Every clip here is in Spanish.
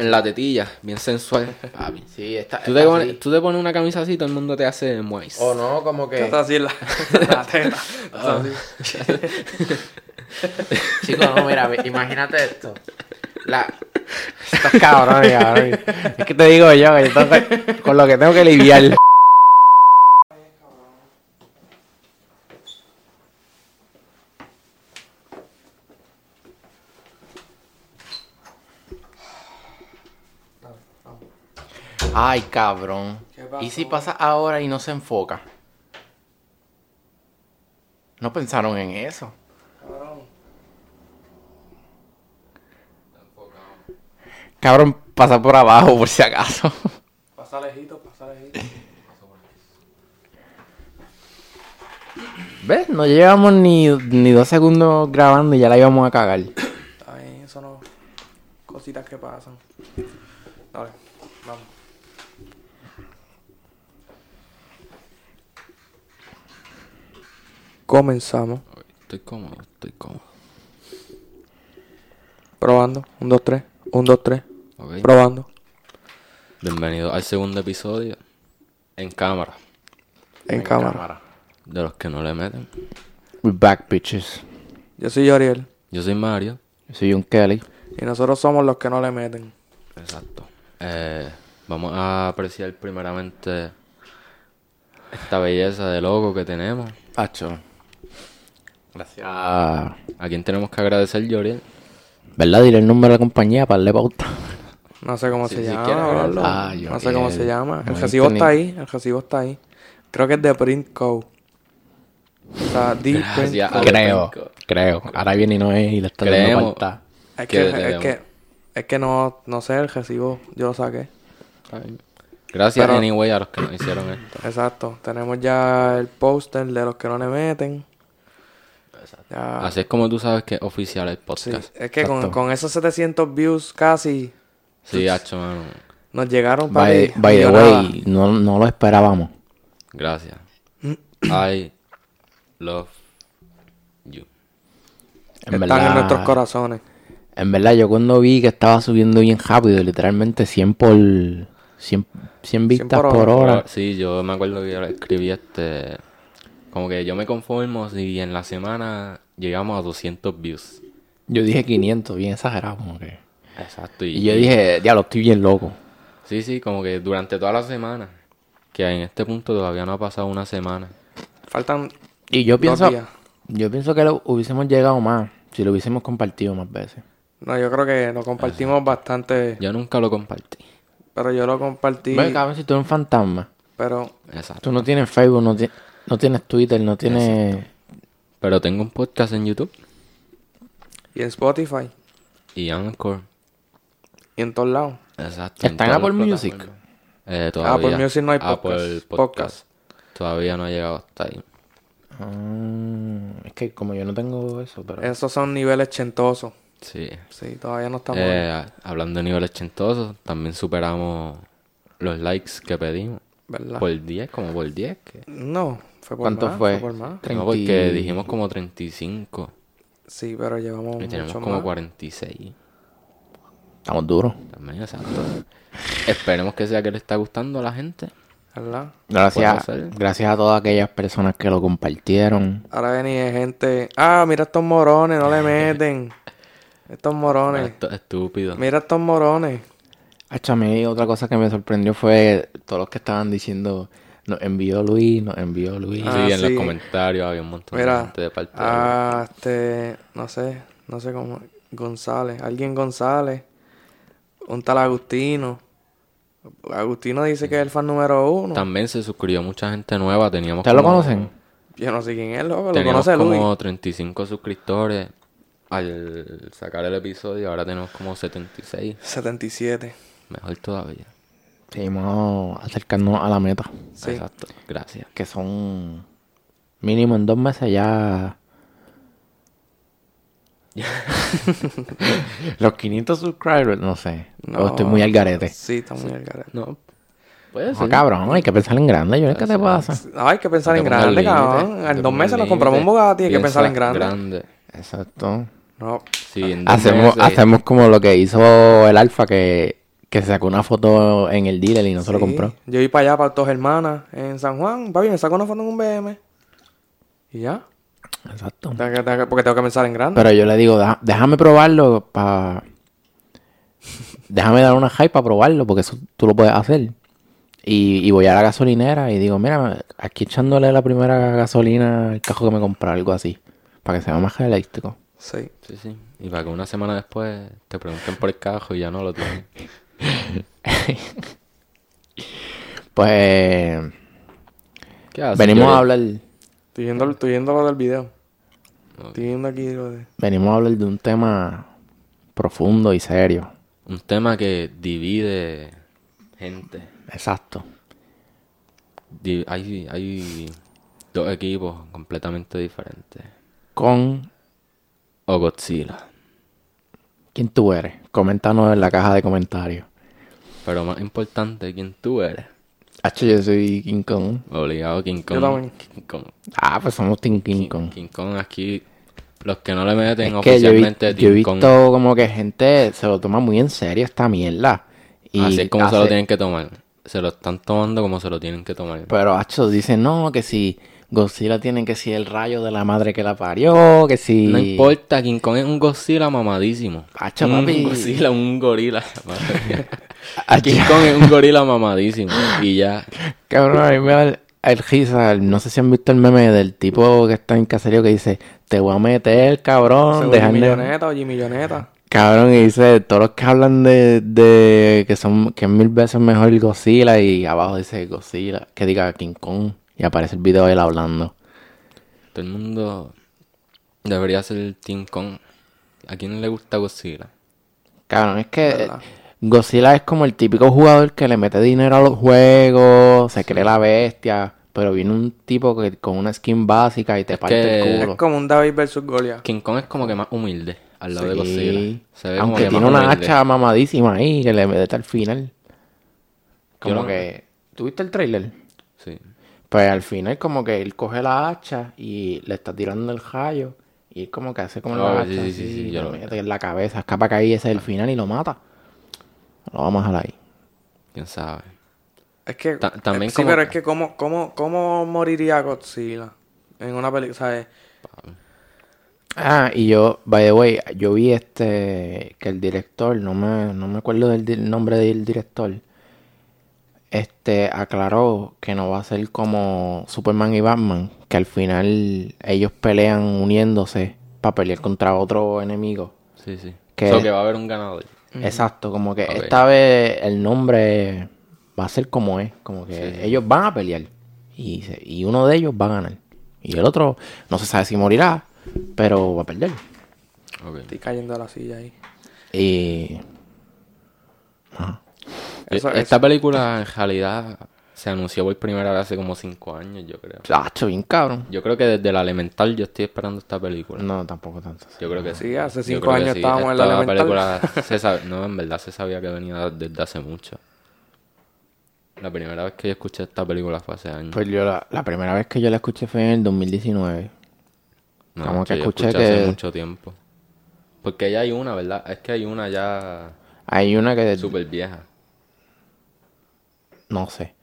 en la tetilla, bien sensual. Papi. Sí, está. Tú te, está pones, así. tú te pones una camisa así y todo el mundo te hace moist. O no, como que. Está así en la, la teta. Está así. Chico, no, mira, imagínate esto. La... Estás cabrón, cabrón. Es que te digo yo, que yo tengo que- con lo que tengo que lidiar. Ay, cabrón. ¿Qué pasó? ¿Y si pasa ahora y no se enfoca? No pensaron en eso. Cabrón. Cabrón, pasa por abajo por si acaso. Pasa lejito, pasa lejito. ¿Ves? No llevamos ni, ni dos segundos grabando y ya la íbamos a cagar. Está bien, eso no. Cositas que pasan. Dale, Comenzamos. Estoy cómodo, estoy cómodo. Probando. Un, dos, tres. Un, dos, tres. Ok. Probando. Bienvenido al segundo episodio en cámara. En, cámara. De los que no le meten. We back, bitches. Yo soy Yoriel. Yo soy Mario. Yo soy un Kelly. Y nosotros somos los que no le meten. Exacto. Eh, vamos a apreciar primeramente esta belleza de logo que tenemos. Hacho. Gracias. Ah, ¿A quién tenemos que agradecer, Yoriel? ¿Verdad? Diré el nombre de la compañía para darle pauta. No sé cómo se si llama. ah, no sé cómo se llama. El recibo está ahí. El recibo está ahí. Creo que es de Print Co. O sea, Print Co. a- Creo, creo. Ahora viene y no es y le está dando Creemos. pauta. Es que es que, es que no, no sé, el recibo yo lo saqué. Gracias, Pero- anyway, a los que nos hicieron esto. Exacto. Tenemos ya el póster de los que no le meten. Ya. Así es como tú sabes que es oficial el Sí, podcast. es que con, esos 700 views casi Sí, hacho, mano. nos llegaron By, papi, by the way, no, no lo esperábamos. Gracias. I love you. En Están verdad, en nuestros corazones. En verdad, yo cuando vi que estaba subiendo bien rápido, literalmente 100 por... 100, 100 vistas por por, hora. hora. Sí, yo me acuerdo que yo escribí este... Como que yo me conformo si en la semana llegamos a 200 views. Yo dije 500, bien exagerado como que... Exacto. Y yo dije, diablo, estoy bien loco. Sí, sí, como que durante toda la semana. Que en este punto todavía no ha pasado una semana. Faltan Y yo dos pienso... días. Yo pienso que lo hubiésemos llegado más si lo hubiésemos compartido más veces. No, yo creo que lo compartimos bastante. Yo nunca lo compartí. Pero yo lo compartí. Ve, cabrón, si tú eres un fantasma. Pero Exacto. Tú no tienes Facebook, no, ti- no tienes Twitter, no tienes... Pero tengo un podcast en YouTube y en Spotify. y Anchor. Y en todos lados. Exacto. ¿Está en Apple Music? Eh, todavía. Apple Music no hay Apple podcast. Podcast. Todavía no ha llegado hasta ahí. Ah, es que como yo no tengo eso, pero... Esos son niveles chentosos. Sí. Sí, todavía no estamos. Eh, hablando de niveles chentosos, también superamos los likes que pedimos. ¿Verdad? Por 10, como por 10. Que... No, fue por ¿Cuánto más, fue? por más. No, 30 porque dijimos como 35 Sí, pero llevamos y tenemos mucho como más. 46. Estamos duros. También, exacto. Esperemos que sea que le está gustando a la gente. ¿Verdad? Gracias, gracias a todas aquellas personas que lo compartieron. Ahora viene gente. Ah, mira estos morones, no le meten. Estos morones. Esto es estúpido. Mira estos morones. Hacho, a mí otra cosa que me sorprendió fue todos los que estaban diciendo, nos envió Luis, nos envió Luis. Ah, sí, en los sí. comentarios había un montón de Mira. gente de parte de Ah, este. No sé. No sé cómo. González. Alguien González. Un tal Agustino. Agustino dice que es el fan número uno. También se suscribió mucha gente nueva. Teníamos ¿Ustedes lo como- conocen? Yo no sé quién es, loco. Lo Teníamos conoce Luis. como 35 suscriptores al sacar el episodio. Ahora tenemos como 76. 77. Mejor todavía. Seguimos acercándonos a la meta, Sí. Exacto. Gracias. que son mínimo en dos meses ya... Los 500 subscribers, no sé. No. O estoy muy al garete. Sí, está muy al garete. No. Puede No, ser. cabrón, hay que pensar en grande. Yo, ¿qué te pasa? No, hay que pensar en grande, cabrón. En dos meses nos compramos un. Bugatti. Hay que pensar en grande. Exacto. No. Sí, en dos Hacemos, meses- hacemos como lo que hizo el Alfa, que Que se sacó una foto en el dealer y no se lo Sí. compró. Yo iba para allá, para dos hermanas, en San Juan. Papi, me saco una foto en un BM. Y ya. Exacto. Tengo que- tengo que- porque tengo que pensar en grande. Pero yo le digo, "Deja- déjame probarlo para... Déjame dar una hype para probarlo, porque eso tú lo puedes hacer. Y, y voy a la gasolinera y digo, mira, aquí echándole la primera gasolina al cajo que me compré, algo así. Para que sea más eléctrico. Sí. Sí, sí. Y para que una semana después te pregunten por el cajo y ya no lo tienen. Pues... ¿Qué haces? venimos a hablar... Estoy viendo, estoy viendo lo del video. Estoy viendo aquí lo de... Venimos a hablar de un tema profundo y serio. Un tema que divide gente. Exacto. Hay, hay dos equipos completamente diferentes. Con O Godzilla. quién tú eres. Coméntanos en la caja de comentarios. Pero más importante, ¿quién tú eres? Hacho, yo soy King Kong. Obligado King Kong. Yo también. King Kong. Ah, pues somos Team King Kong. King Kong aquí. Los que no le meten Es que yo he, oficialmente yo he King Kong. visto como que gente se lo toma muy en serio esta mierda. Y Así es como se lo tienen que tomar. Se lo están tomando como se lo tienen que tomar. Pero, Hacho, dicen, no, que si Godzilla tiene que si el rayo de la madre que la parió, que si... No importa, King Kong es un Godzilla mamadísimo. Hacho, un papi. Godzilla, un gorila. Hacho, King Kong es un gorila mamadísimo. Y ya. Cabrón, a mí me da el, risa. No sé si han visto el meme del tipo que está en caserío que dice, te voy a meter, cabrón. Dejarme-". Milloneta o Milloneta. Cabrón, y dice, todos los que hablan de, de que son que es mil veces mejor el Godzilla y abajo dice Godzilla, que diga King Kong y aparece el video de él hablando. Todo el mundo debería ser el King Kong. ¿A quién le gusta Godzilla? Cabrón, es que. Godzilla es como el típico jugador que le mete dinero a los juegos, se cree la bestia, pero viene un tipo que con una skin básica y te parte que- el Es culo. como un David versus Goliath. King Kong es como que más humilde al lado de Sí. Godzilla. Se ve como Aunque que tiene una humilde. hacha mamadísima ahí que le mete al final. Como no- que... ¿Tuviste el trailer? Sí. Pues al final como que él coge la hacha y le está tirando el rayo y él como que hace como Oh, la sí, hacha sí, sí, así, sí, yo lo mete en la cabeza, escapa que ahí ese es el final y lo mata. Lo vamos a dejar ahí. ¿Quién sabe? Es que... Ta- también sí, como- pero es que ¿cómo, cómo, cómo moriría Godzilla en una película? ¿Sabes? Ah, y yo, by the way, yo vi este, que el director, no me, no me acuerdo del di- nombre del director, este, aclaró que no va a ser como Superman y Batman, que al final ellos pelean uniéndose para pelear contra otro enemigo. Sí, sí. Que- So que va a haber un ganador. Exacto, como que esta vez el nombre va a ser como es, como que Sí, ellos van a pelear y, y uno de ellos va a ganar y el otro no se sabe si morirá, pero va a perder. Estoy cayendo de la silla ahí. Y Eso- Esta eso- película en realidad se anunció por primera vez hace como cinco años, yo creo. Chacho, bien cabrón. Yo creo que desde la elemental yo estoy esperando esta película. No, tampoco tanto. Yo creo que Sí, hace Yo cinco que años sí. estábamos en la elemental. película se sabe- no, en verdad se sabía que venía desde hace mucho. La primera vez que yo escuché esta película fue hace años. Pues yo la, la primera vez que yo la escuché fue en el 2019. No, como que yo escuché hace que- mucho tiempo. Porque ya hay una, ¿verdad? Es que hay una ya Hay una que súper vieja. no sé.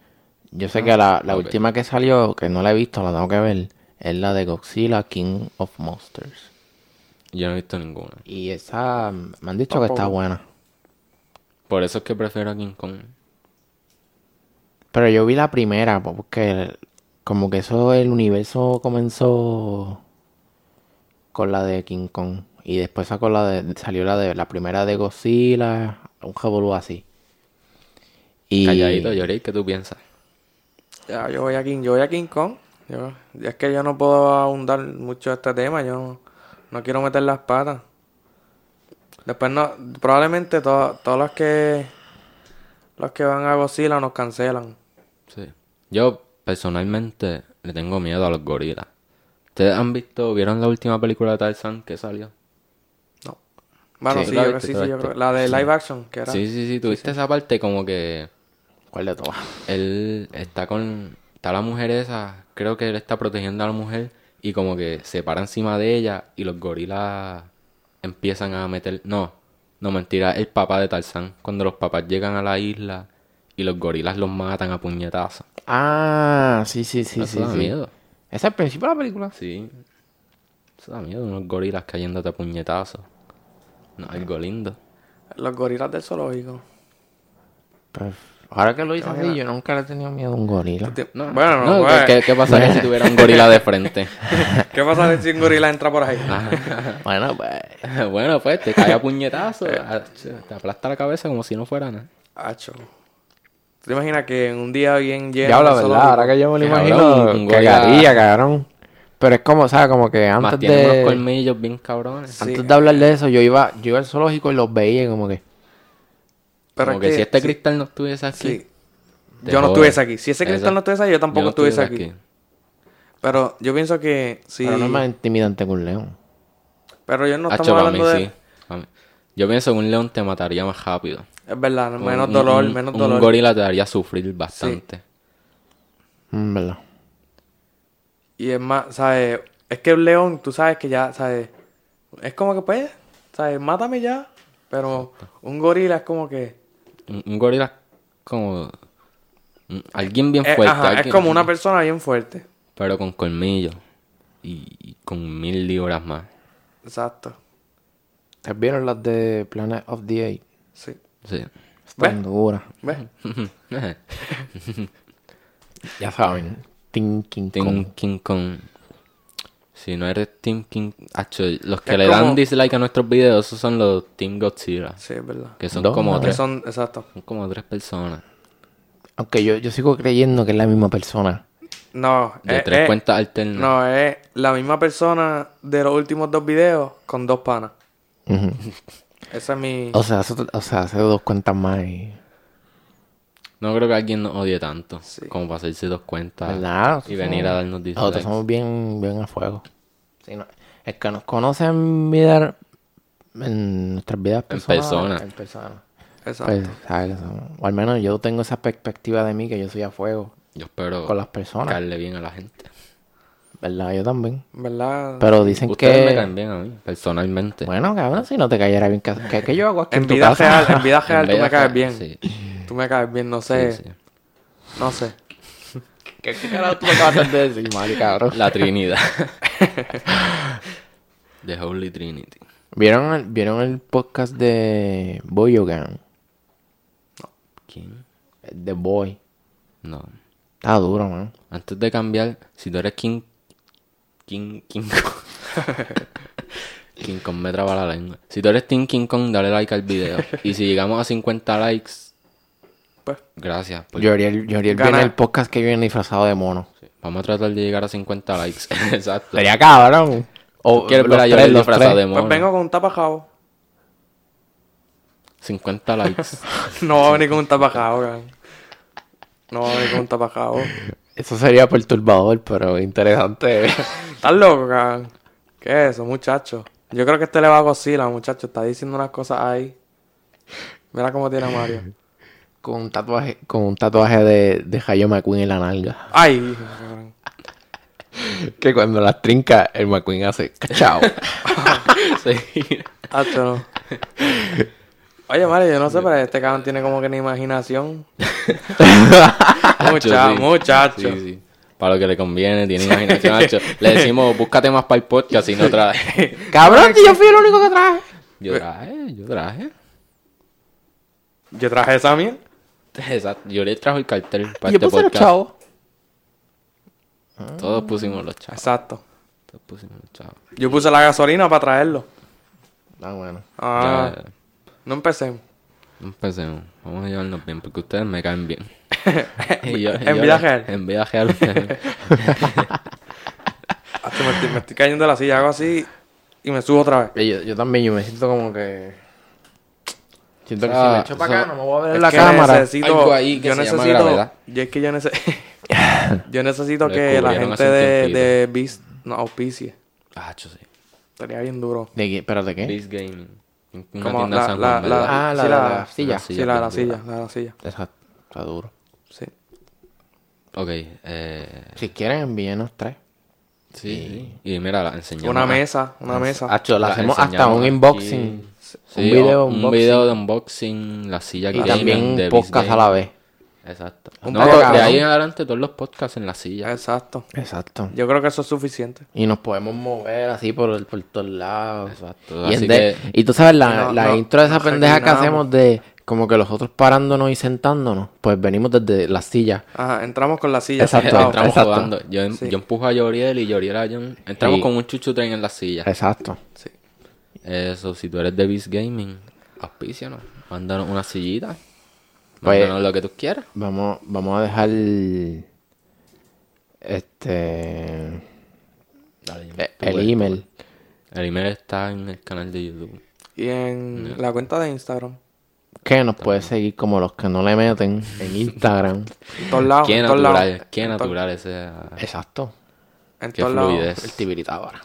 Yo sé que la, la última que salió, que no la he visto, la tengo que ver, es la de Godzilla King of Monsters. Yo no he visto ninguna. Y esa me han dicho que está buena. Por eso es que prefiero a King Kong. Pero yo vi la primera, po, porque como que eso, el universo comenzó con la de King Kong. Y después sacó la de, salió la de la primera de Godzilla, un revolú así. Y Calladito, Yori, ¿qué tú piensas? Ya, yo voy a King, yo voy a King Kong. Yo, es que yo no puedo ahondar mucho este tema. Yo no, quiero meter las patas. Después no, probablemente to- todos los que los que van a Godzilla nos cancelan. Sí. Yo personalmente le tengo miedo a los gorilas. ¿Ustedes han visto, vieron la última película de Tarzan que salió? No. Bueno, Sí, sí, yo, sí, sí, yo creo- La de live action, que era. Sí, sí, sí, tuviste esa parte como que ¿Cuál de todas? él está con, está la mujer esa, creo que él está protegiendo a la mujer y como que se para encima de ella y los gorilas empiezan a meter, no, No, mentira, el papá de Tarzán. Cuando los papás llegan a la isla y los gorilas los matan a puñetazos. Ah, sí, sí, sí, Eso sí. da sí. miedo. Ese es el principio de la película. Sí. Eso da miedo, unos gorilas cayéndote a puñetazos. No, algo lindo. Los gorilas del zoológico. Pues, ahora que lo hice así, yo nunca le he tenido miedo a un gorila. No, bueno, no, no, pues, ¿qué, qué pasaría si tuviera un gorila de frente? ¿Qué pasa si un gorila entra por ahí? Bueno, pues. bueno, pues te cae a puñetazos, a- te aplasta la cabeza como si no fuera nada. Hacho. ¿Tú te imaginas que en un día bien lleno Ya habla, de ¿verdad? Ahora que yo me lo imagino, un- un cagaría, cabrón. Pero es como, ¿sabes? Como que Más antes unos de, colmillos bien cabrones. Sí. antes de hablar de eso, yo iba, yo iba al zoológico y los veía como que... Pero como es que, si este sí, cristal no estuviese aquí. sí. te Yo no estuviese aquí. Si ese cristal no estuviese aquí, yo tampoco no estuviese estuviese aquí. Pero yo pienso que sí. Pero no es más intimidante que un león. Pero yo no Hacho, estamos para mí hablando de. sí. Yo pienso que un león te mataría más rápido. Es verdad, menos Un- dolor, un- menos un dolor. gorila te haría sufrir bastante. Mm, ¿Verdad? Y es más, ¿sabes? Es que un león, tú sabes que ya, ¿sabes? Es como que pues, ¿sabes? Mátame ya. Pero un gorila es como que. Un, un gorila como... un- alguien bien eh, fuerte. ajá, es alguien- como una persona bien fuerte. Pero con colmillos. Y, y con mil libras más. Exacto. ¿Ustedes vieron las de Planet of the Apes? Sí. Sí. Están duras. ¿Ves? Ya saben. Kong. King Kong. Si no eres Team King... Los que Es le como- dan dislike a nuestros videos, esos son los Team Godzilla. Sí, es verdad. Que son como tres. son, exacto. Son como tres personas. Aunque yo, yo sigo creyendo que es la misma persona. No, De eh, tres eh, cuentas alternas. No, es la misma persona de los últimos dos videos con dos panas. Esa es mi. O sea, eso- o sea, hace dos cuentas más y... No creo que alguien nos odie tanto. Sí. Como para hacerse dos cuentas. ¿Verdad? Y venir a darnos dislikes. Nosotros somos bien, bien a fuego. Sí, no- El que nos conoce en vida... En nuestras vidas personales. persona. En persona. Exacto. Pues, O al menos yo tengo esa perspectiva de mí que yo soy a fuego Yo espero con las personas. caerle bien a la gente. ¿Verdad? Yo también. ¿Verdad? Pero dicen Ustedes que... me caen bien a mí, personalmente. Bueno, cabrón, si no te cayera bien, ¿qué, qué- yo hago aquí en, en tu vida casa? real, en vida real En tú me caes bien. Sí, Tú me caes bien, no sé. sí, sí. No sé. ¿Qué, qué carajo tú me acabas de decir, Mari, cabrón? La Trinidad. The Holy Trinity. ¿Vieron el, ¿Vieron el podcast de Boyogan? ¿Quién? The Boy. No. Está duro, man. Antes de cambiar, si tú eres King. King. King Kong. King Kong me traba la lengua. Si tú eres Team King Kong, dale like al video. Y si llegamos a 50 likes, Pues, gracias. Yoriel, Yoriel Gana- viene el podcast que viene disfrazado de mono. sí, Vamos a tratar de llegar a 50 likes. Exacto. Sería cabrón. O ¿Quieres ver a disfrazado tres. de mono? pues vengo con un tapajao. 50 likes. No va a venir con un tapajao, cabrón. No va a venir con un tapajao. Eso sería perturbador, pero interesante. ¿Estás loco, cabrón? ¿Qué es eso, muchacho? Yo creo que este le va a Godzilla, muchacho. Está diciendo unas cosas ahí. Mira cómo tiene a Mario. Con un tatuaje, con un tatuaje de, de McQueen en la nalga. Ay. Que cuando las trinca, el McQueen hace ¡Chao! sí. Hacho, no. Oye, Mario, yo no sé, pero este cabrón tiene como que ni imaginación. Mucha, Sí. muchacho. Sí, sí. Para lo que le conviene, tiene imaginación. Hacho. Le decimos, búscate más para el podcast y no trae. ¡Cabrón, si yo fui el único que traje! Yo traje, yo traje. Yo traje esa mía. Exacto. Yo le trajo el cartel para Y yo este puse los podcast. chavos. Todos pusimos los chavos. Exacto. Todos pusimos los chavos. Yo puse la gasolina para traerlo. Ah, bueno. Ah, Ya, no empecemos. empecemos. Vamos a llevarnos bien porque ustedes me caen bien. Y yo- En yo vida le- real. En vida real. Hacho, me, estoy, me estoy cayendo de la silla, hago así y me subo otra vez. Y Yo, yo también, yo me siento como que... Siento que si Ah, me echo para acá, no me voy a ver en la que cámara. necesito, Algo ahí que yo se llama necesito, gravedad. yo es que yo necesito, yo necesito que la gente de, de Beast no auspicie. Ah, yo sí. Estaría bien duro. ¿De qué? ¿Pero de qué? Beast Gaming. Una Como tienda en la- San la- Juan, la- ¿verdad? Ah, la sí, de la- la silla. la Sí, la de la silla, la silla. Exacto. Está duro. Sí. Ok, eh... Si quieren, envíenos tres. Sí. Y mira, la enseñamos. Una mesa, una mesa. Hacho, la la hacemos hasta un aquí. Sí, un video un unboxing. video de unboxing, la silla Y también de un podcast Biz a la vez. Exacto. Un No, podcast, de ahí en adelante todos los podcasts en la silla. Exacto. Exacto. Yo creo que eso es suficiente. Y nos podemos mover así por, el- por todos lados. Exacto. Y, Así de- que y tú sabes, la, no- la no- intro de esa pendeja que hacemos de como que los otros parándonos y sentándonos, pues venimos desde la silla. Ajá, entramos con la silla. Exacto, entramos exacto. jugando. Yo, Sí. yo empujo a Yoriel y Yoriel a John. Entramos con un chuchu tren en la silla. Exacto. Sí. Eso, si tú eres de Beast Gaming, auspícianos. Mándanos una sillita. Pues- Mándanos lo que tú quieras. Vamos, vamos a dejar este Dale, e- tú el email. El email está en el canal de YouTube. Y en la cuenta de Instagram. Que nos puede seguir como los que no le meten en Instagram. En todos lados. Qué en todos lados. natural, qué natural ese. Exacto. En Qué todos lados. El ahora.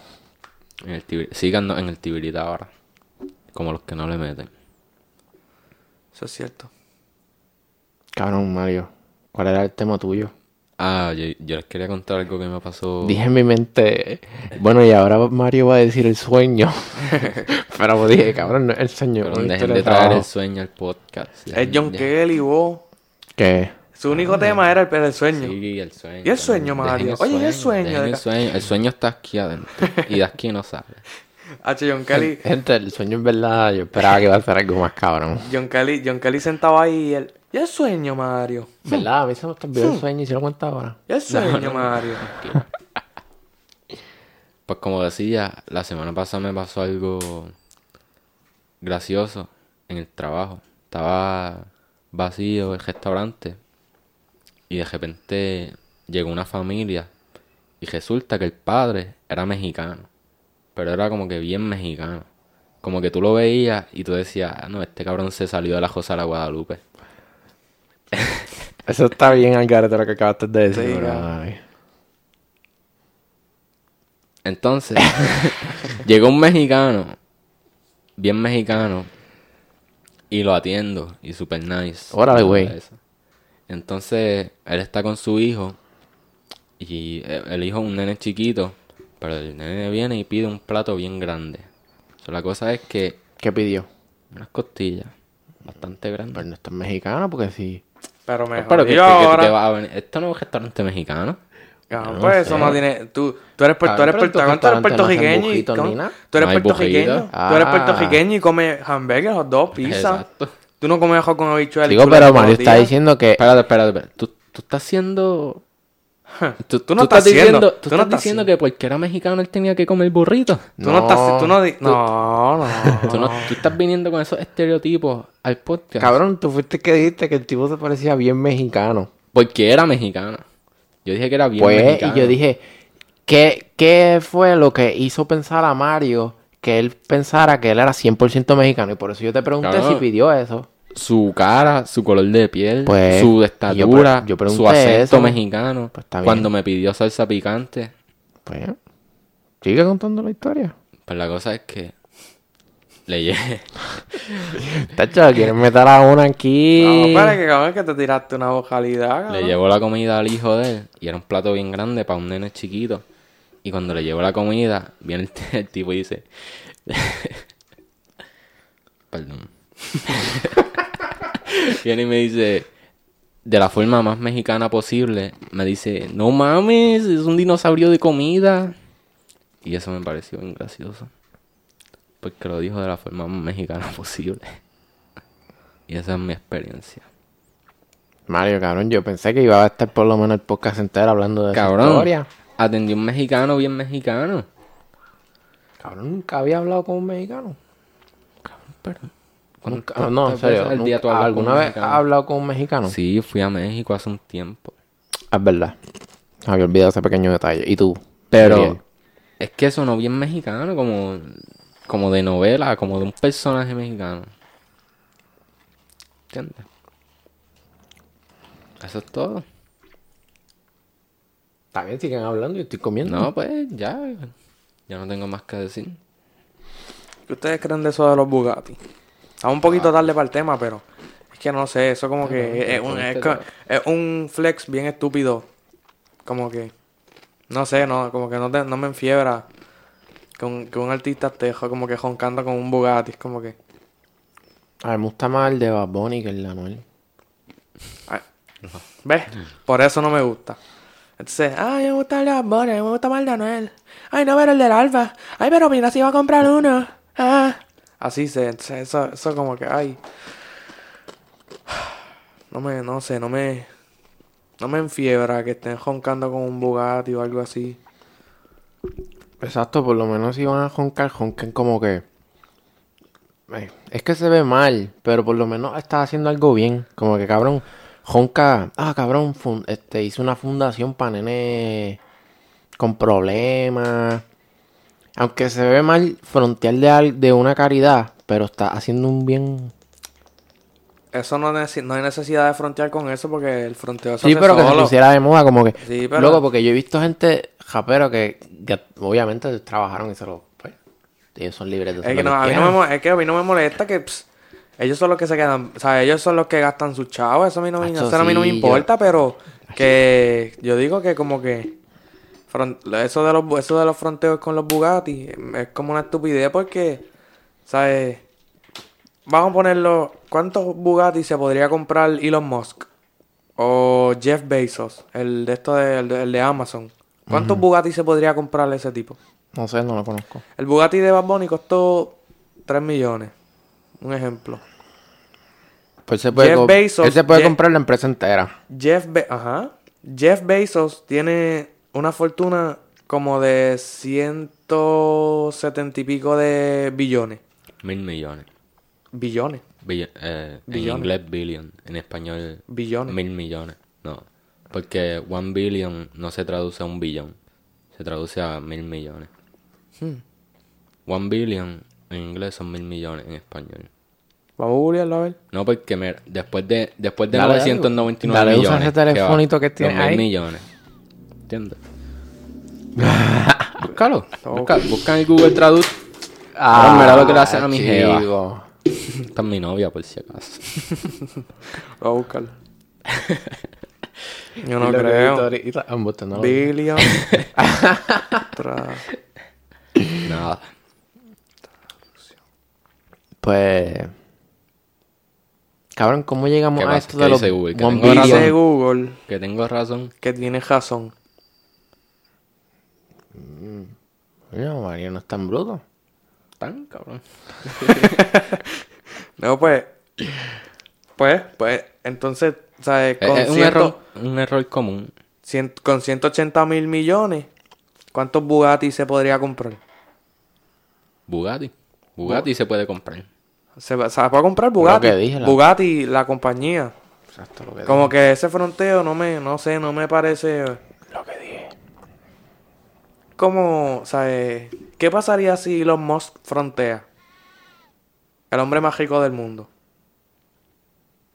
En el tibir- Síganos en el Tibirita ahora. Como los que no le meten. Eso es cierto. Cabrón, Mario. ¿Cuál era el tema tuyo? Ah, yo, yo les quería contar algo que me pasó. Dije en mi mente, bueno, y ahora Mario va a decir el sueño. Pero pues dije, cabrón, no es el sueño. Pero dejen de traer el sueño al podcast. Es John Kelly, vos. ¿Qué? Su único tema era el, el sueño. Sí, el sueño. ¿Y el sueño, Mario? Oye, ¿y el sueño? el sueño. El sueño está aquí adentro. Y de aquí no sale. H. John Kelly. Gente, el sueño en verdad, yo esperaba que iba a ser algo más cabrón. John Kelly, John Kelly sentado ahí y él. ¿Y el sueño, Mario? ¿Verdad? A mí se me olvidó el sueño y se lo cuenta ahora. ¿Y el sueño, Mario? Pues como decía, la semana pasada me pasó algo gracioso en el trabajo. Estaba vacío el restaurante y de repente llegó una familia y resulta que el padre era mexicano, pero era como que bien mexicano. Como que tú lo veías y tú decías, "Ah, no, este cabrón se salió de la Josa de la Guadalupe. Eso está bien al garete lo que acabaste de decir. Sí. Entonces, llegó un mexicano, bien mexicano, y lo atiendo, y super nice. Órale, güey. Entonces, él está con su hijo, y eh, el hijo es un nene chiquito, pero el nene viene y pide un plato bien grande. So, la cosa es que ¿Qué pidió? unas costillas bastante Pero grandes. no está mexicano porque sí. Pero me Pero que, que- jodió que ahora. te vas a venir. Esto no es un restaurante mexicano. Cabrón, No pues sé. eso no tiene. Tú, tú eres, tú eres, pero tú no puertorriqueño y. Tú eres No puertorriqueño. Tú eres Ah. puertorriqueño y comes hamburguesas, hot dogs, pizza. Exacto. Tú no comes ajo con habichuelas. Digo, pero Mario está diciendo que. Espérate, espérate, espérate. Tú, tú estás haciendo... Tú, Tú no estás diciendo, tú tú no estás estás diciendo que porque era mexicano él tenía que comer burrito. Tú no, estás. Tú no. di- Tú- No, no. Tú, no, tú estás viniendo con esos estereotipos al podcast. Cabrón, tú fuiste que dijiste que el tipo te parecía bien mexicano. Porque era mexicano. Yo dije que era bien Pues, mexicano. y yo dije, ¿qué, ¿qué fue lo que hizo pensar a Mario que él pensara que él era 100% mexicano? Y por eso yo te pregunté Cabrón. si pidió eso. Su cara, su color de piel, Pues, su yo estatura, pre- yo su acento eso. mexicano. Pues, está bien. cuando me pidió salsa picante. Pues, sigue contando la historia. Pues la cosa es que le llegué. Tacho, quieren meter a uno aquí. No, espera que cabrón que te tiraste una vocalidad, Le cabrón. llevó la comida al hijo de él y era un plato bien grande para un nene chiquito. Y cuando le llevó la comida, viene el, t- el tipo y dice... Perdón. viene y me dice, de la forma más mexicana posible, me dice, no mames, es un dinosaurio de comida. Y eso me pareció bien gracioso. Porque lo dijo de la forma más mexicana posible. Y esa es mi experiencia. Mario, cabrón, yo pensé que iba a estar por lo menos el podcast entero hablando de esa Cabrón, historia. atendí a un mexicano bien mexicano. Cabrón, nunca había hablado con un mexicano. Pero, Nunca- ¿cuántas no, en serio. día nunca- tú ¿Alguna un vez has hablado con un mexicano? Sí, fui a México hace un tiempo. Es verdad. Había olvidado ese pequeño detalle. ¿Y tú? Pero es que sonó bien mexicano, como, como de novela, como de un personaje mexicano. ¿Entiendes? Eso es todo. Está bien, siguen hablando y estoy comiendo. No, pues ya. Ya no tengo más que decir. ¿Qué ustedes creen de eso de los Bugatti? Está un poquito tarde para el tema, pero es que no sé, eso como que es un, es, un flex bien estúpido. Como que No sé, no, como que no, te- no me enfiebra que un, que un artista esté como que joncando con un Bugatti. Es como que. A mí me gusta más el de Bad Bunny que el de Anuel. ay, ¿Ves? Por eso no me gusta. Entonces, ay, me gusta el de Bad Bunny, me gusta más el de Anuel. Ay, no, pero el del Alfa. Ay, pero mira si va a comprar uno. Ah. Así se, eso, eso como que, ay. No me, no sé, no me. No me enfiebra que estén joncando con un Bugatti o algo así. Exacto, por lo menos si van a joncar, jonquen como que... Eh, Es que se ve mal, pero por lo menos está haciendo algo bien. Como que cabrón, jonca... Ah, cabrón, fun- este, hizo una fundación para nenes con problemas. Aunque se ve mal frontear de, de una caridad, pero está haciendo un bien... Eso no, no hay necesidad de frontear con eso porque el fronteo se Sí, hace pero que se pusiera de moda, como que... Sí, pero- Luego, porque yo he visto gente japero que, que obviamente trabajaron y se lo... Pues, ellos son libres de Es que, no, a mí no me, es que a mí no me molesta que ps, ellos son los que se quedan, o sea, ellos son los que gastan sus chavos, eso a mí no, a mí no me yo- importa, pero que yo digo que como que eso de los eso de los fronteos con los Bugatti es como una estupidez porque, ¿sabes? Vamos a ponerlo, ¿cuántos Bugatti se podría comprar Elon Musk? O Jeff Bezos, el de esto de, el de, el de Amazon. ¿Cuántos Bugatti se podría comprar ese tipo? No sé, no lo conozco. El Bugatti de Bad Bunny costó 3 millones. Un ejemplo. Pues se puede, Jeff Bezos, él se puede Jeff- comprar la empresa entera. Jeff, Be- Ajá. Jeff Bezos tiene una fortuna como de 170 y pico de billones. Mil millones. Billones. Bill- eh, en Billones. inglés billion, en español Billones. mil millones. No, porque one billion no se traduce a un billón, se traduce a mil millones. Hmm. One billion en inglés son mil millones en español. Vamos a googlearlo a ver. No, porque me- después de después de Dale, 999 dale, usa millones. ese ¿qué va? telefonito que Dos tienes mil ahí. millones. ¿Entiendes? Búscalo. Busca, busca en Google Traduce. Ah, mira lo que le hacen a mi jeva. Esta es mi novia, por si acaso. Vamos a buscarlo. Yo no creo. embuste, no Billion. Tra- Nada. Pues... Cabrón, ¿cómo llegamos ¿Qué a esto ¿Qué de los Google? ¿Que tengo razón? Google Que tengo razón. que tiene razón. No, Mario no es tan bruto. Tan cabrón. No, pues. Pues, pues, entonces, ¿sabes? Es, Con, es un, ciento- error, un error común. cien- con 180 mil millones, ¿cuántos Bugatti se podría comprar? Bugatti. Bugatti se puede comprar. Se, va- se puede comprar Bugatti. que dije, la- Bugatti, la compañía. Exacto lo que Como que ese fronteo no me, no sé, no me parece. Como, ¿sabes? ¿Qué pasaría si Elon Musk frontea? El hombre más rico del mundo.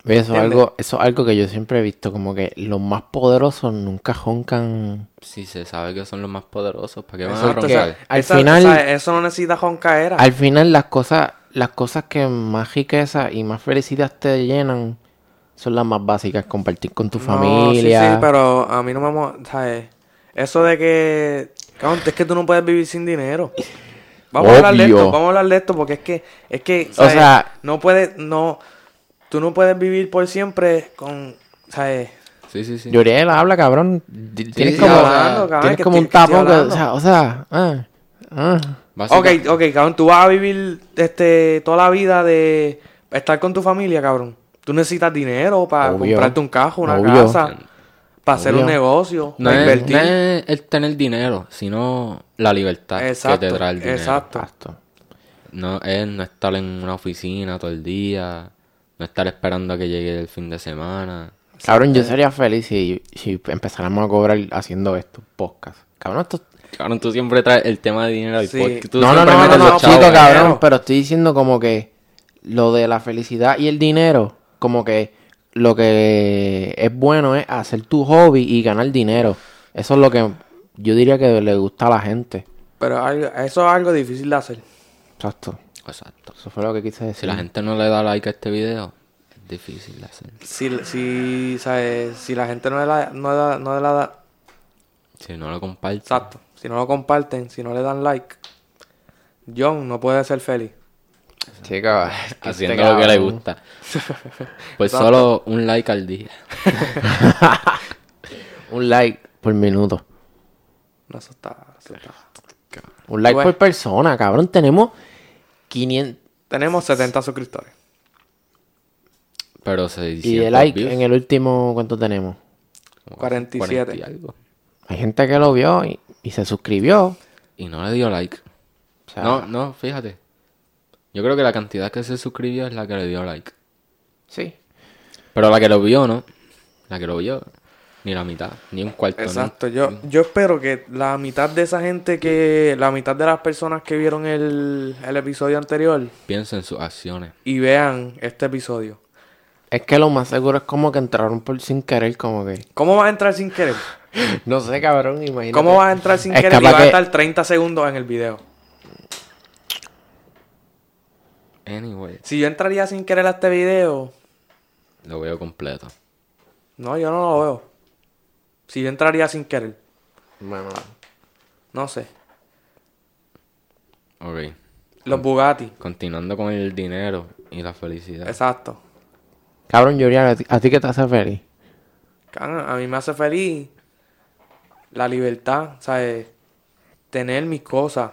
Oye, eso es algo, eso es algo que yo siempre he visto, como que los más poderosos nunca joncan. Si se sabe que son los más poderosos, ¿para qué van Exacto, a o sea, roncar? Al esa- final-. Eso no necesita roncaera. Al final las cosas, las cosas que más riqueza y más felicidad te llenan son las más básicas, compartir con tu No, familia. Sí, sí, pero a mí no me... ¿Sabes? Eso de que... Cabrón, es que tú no puedes vivir sin dinero. Vamos a hablar de esto, vamos a hablar de esto porque es que... Es que, O sea- No puedes... No... Tú no puedes vivir por siempre con... ¿Sabes? Sí, sí, sí. Yuriel habla, cabrón. Tienes sí, como, hablando, cabrón, tienes que como un tapón que, o sea, o sea, ah, ah. Ok, ok, cabrón, tú vas a vivir este, toda la vida de estar con tu familia, cabrón. Tú necesitas dinero para Obvio. comprarte un carro, una Obvio. casa, para hacer un negocio, No para es, invertir. no es el tener dinero, sino la libertad Exacto, que te trae el dinero. exacto. Exacto. No es no estar en una oficina todo el día, no estar esperando a que llegue el fin de semana. Cabrón, yo sería feliz si, si empezáramos a cobrar haciendo esto, podcast. Cabrón, esto... Cabrón, tú siempre traes el tema de dinero al Sí. Tú No, no, no, no, metes no, chico, cabrón, pero estoy diciendo como que lo de la felicidad y el dinero, como que lo que es bueno es hacer tu hobby y ganar dinero. Eso es lo que yo diría que le gusta a la gente. Pero algo- eso es algo difícil de hacer. Exacto. Exacto. Eso fue lo que quise decir. Si la gente no le da like a este video, es difícil de hacer. Si, si, ¿sabes? si la gente no le, da- no, da- no le da... Si no lo compartes. Exacto. Si no lo comparten, si no le dan like, John no puede ser feliz. Chica, Haciendo lo que le gusta. Pues solo un like al día. Un like por minuto. No, eso está, eso está. Un like Bueno. por persona, cabrón. Tenemos 500. Tenemos 70 suscriptores. Pero se Y de like en el último, ¿cuánto tenemos? 47. y algo. Hay gente que lo vio y, y se suscribió. Y no le dio like. O sea, No, no, fíjate. Yo creo que la cantidad que se suscribió es la que le dio like. Sí. Pero la que lo vio, ¿no? La que lo vio, ni la mitad, ni un cuarto. Exacto. Yo, yo espero que la mitad de esa gente que... La mitad de las personas que vieron el, el episodio anterior Piensa en sus acciones. y vean este episodio. Es que lo más seguro es como que entraron por sin querer, como que. ¿Cómo vas a entrar sin querer? No sé, cabrón, imagínate. ¿Cómo vas a entrar sin Es querer y vas a estar 30 segundos en el video? Anyway, Si yo entraría sin querer a este video, lo veo completo. no, yo no lo veo. Si yo entraría sin querer, Bueno, no sé. Ok. Los Bugatti, Continuando con el dinero y la felicidad. exacto. Cabrón, Yurian, ¿a ti, a ti qué te hace feliz? Cabrón, A mí me hace feliz la libertad, ¿sabes? Tener mis cosas,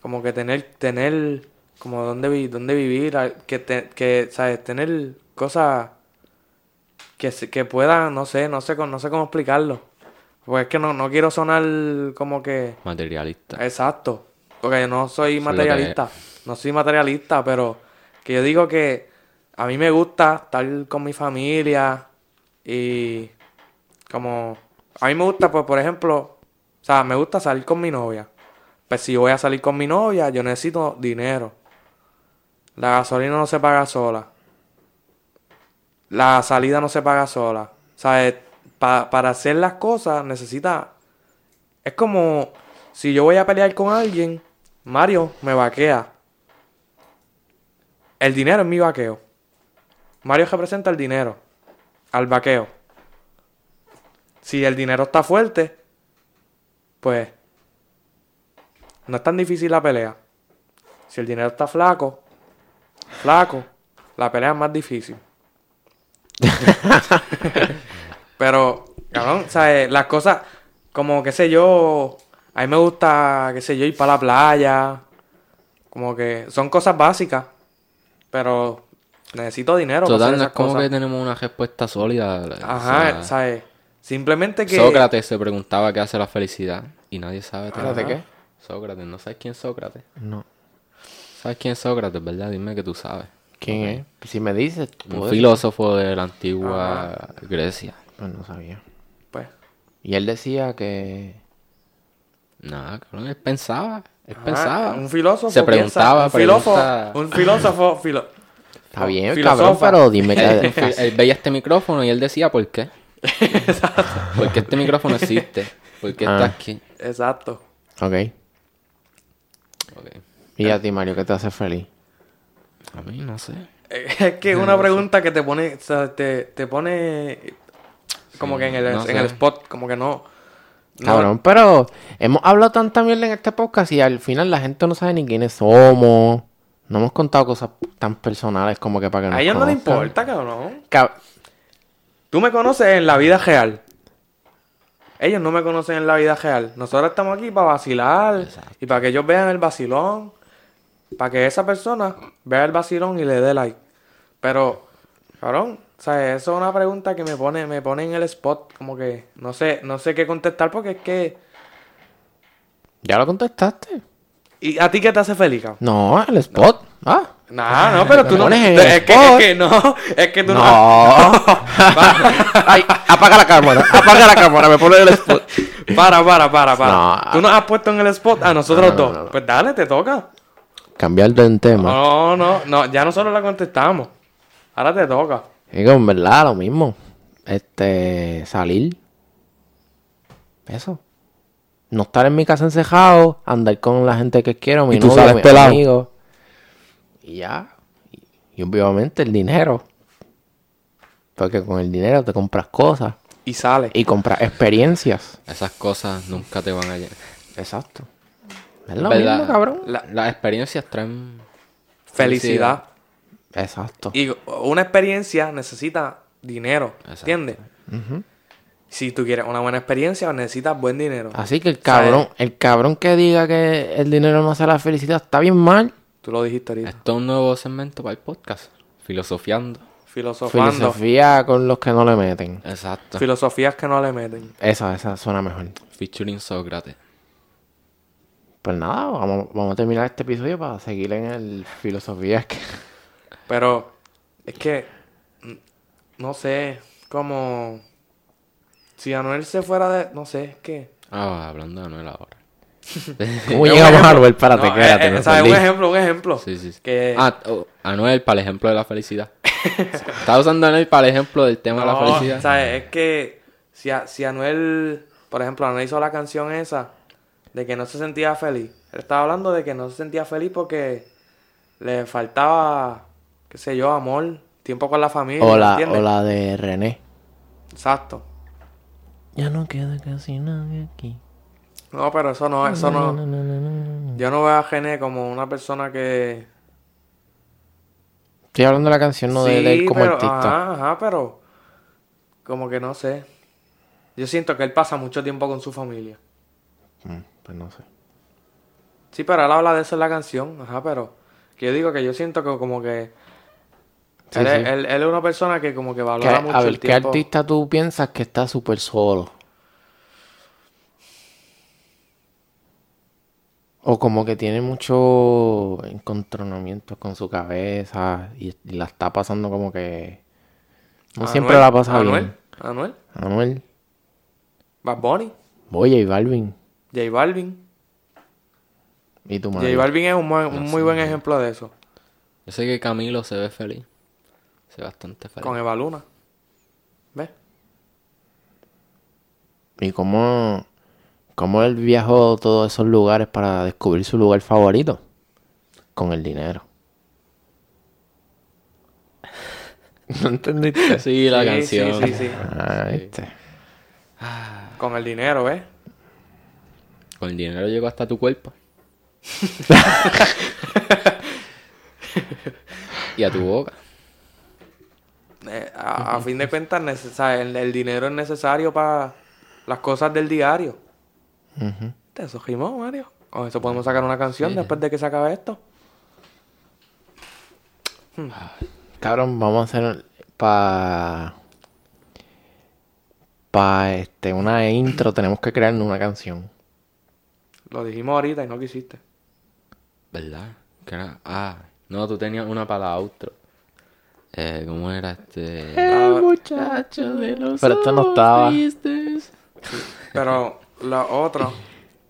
como que tener, tener, como dónde, vi- dónde vivir, que, te- que, ¿sabes? Tener cosas que, que pueda, no sé, no sé, no sé cómo explicarlo. Porque es que no, no quiero sonar como que... Materialista. Exacto. Porque yo no soy materialista. No soy materialista, pero que yo digo que a mí me gusta estar con mi familia y como... A mí me gusta, pues, por ejemplo, o sea, me gusta salir con mi novia. Pues si voy a salir con mi novia, yo necesito dinero. La gasolina no se paga sola. La salida no se paga sola. Eh, pa- para hacer las cosas necesita es como si yo voy a pelear con alguien, Mario me vaquea. El dinero es mi vaqueo. Mario representa el dinero al vaqueo. Si el dinero está fuerte, pues no es tan difícil la pelea. Si el dinero está flaco, flaco, la pelea es más difícil. Pero, cabrón, ¿sabes? Las cosas, como, qué sé yo, a mí me gusta, qué sé yo, ir para la playa. Como que son cosas básicas. Pero necesito dinero para Total, no es como cosas. que tenemos una respuesta sólida. o Ajá, sea, ¿sabes? Simplemente que... Sócrates se preguntaba qué hace la felicidad y nadie sabe. ¿Espérate todavía. qué? Sócrates, ¿no sabes quién es Sócrates? No. ¿Sabes quién es Sócrates, verdad? Dime que tú sabes. ¿Quién es? Si me dices, Un filósofo de la antigua Grecia. Pues no sabía. Pues, Y él decía que. Nada, cabrón, él pensaba. Él ajá, pensaba. Un filósofo Se preguntaba, un filósofo, pregunta- un filósofo, filo- Está bien, Filosofa. cabrón, pero dime que. él veía este micrófono y él decía por qué. Porque este micrófono existe. Porque está Ah. aquí. Exacto. ok. Ok. Y a ti, Mario, ¿qué te hace feliz? A mí no sé. Es que es una pregunta que te pone, o sea, te, te pone como Sí, que en el, no en sé. el spot, como que no. no- Cabrón, pero hemos hablado tanta mierda en este podcast y al final la gente no sabe ni quiénes somos. No hemos contado cosas tan personales como que para que nos a ellos no les importa, cabrón. Cab- Tú me conoces en la vida real. Ellos no me conocen en la vida real. Nosotros estamos aquí para vacilar Exacto. y para que ellos vean el vacilón. Para que esa persona vea el vacilón y le dé like. Pero, cabrón, ¿sabes? Eso es una pregunta que me pone, me pone en el spot. Como que no sé, no sé qué contestar porque es que. ¿Ya lo contestaste? ¿Y a ti qué te hace feliz, cabrón? No, el spot. Ah. No, no, pero tú no. en Es que, es spot. que no, es que tú no. No. Ay, apaga la cámara. Apaga la cámara. Me pone el spot. Para, para, para, para. No. Tú nos has puesto en el spot a nosotros No, no, dos. no, no. Pues dale, te toca. Cambiar de tema. No, no, no, ya nosotros la contestamos. Ahora te toca. Digo, en verdad, lo mismo. Este, salir. Eso. No estar en mi casa encejado, andar con la gente que quiero, mi ¿Y tú novia, sales mis pelado? amigos. Y ya. Y, obviamente el dinero. Porque con el dinero te compras cosas. y sale. Y comprar experiencias. Esas cosas nunca te van a llenar. Exacto. Es lo ¿Verdad? mismo, cabrón. La Las experiencias traen felicidad. Exacto. Y una experiencia necesita dinero, Exacto. ¿entiendes? Si tú quieres una buena experiencia, necesitas buen dinero. Así que el cabrón, el cabrón que diga que el dinero no hace la felicidad está bien mal. Tú lo dijiste ahorita. Esto es un nuevo segmento para el podcast. Filosofiando. Filosofando. Filosofía con los que no le meten. Exacto. Filosofías que no le meten. Esa, esa suena mejor. Featuring Sócrates. Pues nada, vamos, vamos a terminar este episodio para seguir en el filosofía. Que Pero es que, mm, no sé, como... Si Anuel se fuera de... No sé, es que... Ah, hablando de Anuel ahora. ¿Cómo llegamos a. Anuel? Espérate, No, espérate. eh, eh, ¿sabes? Un ejemplo, un ejemplo. Sí, sí. sí. Que... Ah, oh, Anuel para el ejemplo de la felicidad. Estaba usando Anuel para el ejemplo del tema de la No, felicidad. ¿sabes? Es que si, a- si Anuel, por ejemplo, Anuel hizo la canción esa de que no se sentía feliz. Él estaba hablando de que no se sentía feliz porque le faltaba, qué sé yo, amor, tiempo con la familia. O la, ¿entiendes? o la de René. Exacto. Ya no queda casi nadie aquí. No, pero eso no, eso No, no. no, no, no, no. Yo no veo a Gené como una persona que. Estoy hablando de la canción, no de, de él como pero, artista. Ajá, ajá, pero. Como que no sé. Yo siento que él pasa mucho tiempo con su familia. Mm, pues no sé. Sí, pero él habla de eso en la canción, ajá, pero que yo digo que yo siento que como que Sí, él, es- sí. él- él es una persona que como que ¿Qué- valora mucho a ver, el ¿qué artista tú piensas que está súper solo? O como que tiene mucho encontronamiento con su cabeza y, y la está pasando como que... No Anuel, siempre la pasa Anuel, bien. Anuel, Anuel, Bad Bunny, Boya y Balvin. J Balvin. Y tu J madre. Balvin es un, muy buen ejemplo de eso, Yo sé que Camilo se ve feliz. Se ve bastante feliz. con Eva Luna. ¿Ves? Y cómo, cómo él viajó a todos esos lugares para descubrir su lugar favorito. Con el dinero. ¿No entendiste? Sí, la Sí, canción. Sí, sí, sí. Ah, ¿viste? Con el dinero, ¿ves? Con el dinero llegó hasta tu cuerpo. y a tu boca. Eh, a, a fin de cuentas. El, el dinero es necesario para las cosas del diario. Ujú. Eso rimó, Mario. Con eso podemos sacar una canción después de que se acabe esto. Cabrón, vamos a hacer para para este una intro tenemos que crear una canción. Lo dijimos ahorita y no quisiste. ¿Verdad? Que era- Ah, no, tú tenías una para la outro. Eh, ¿Cómo era este? Ah, muchacho de los Pero esto no estaba. tristes. Pero la otra,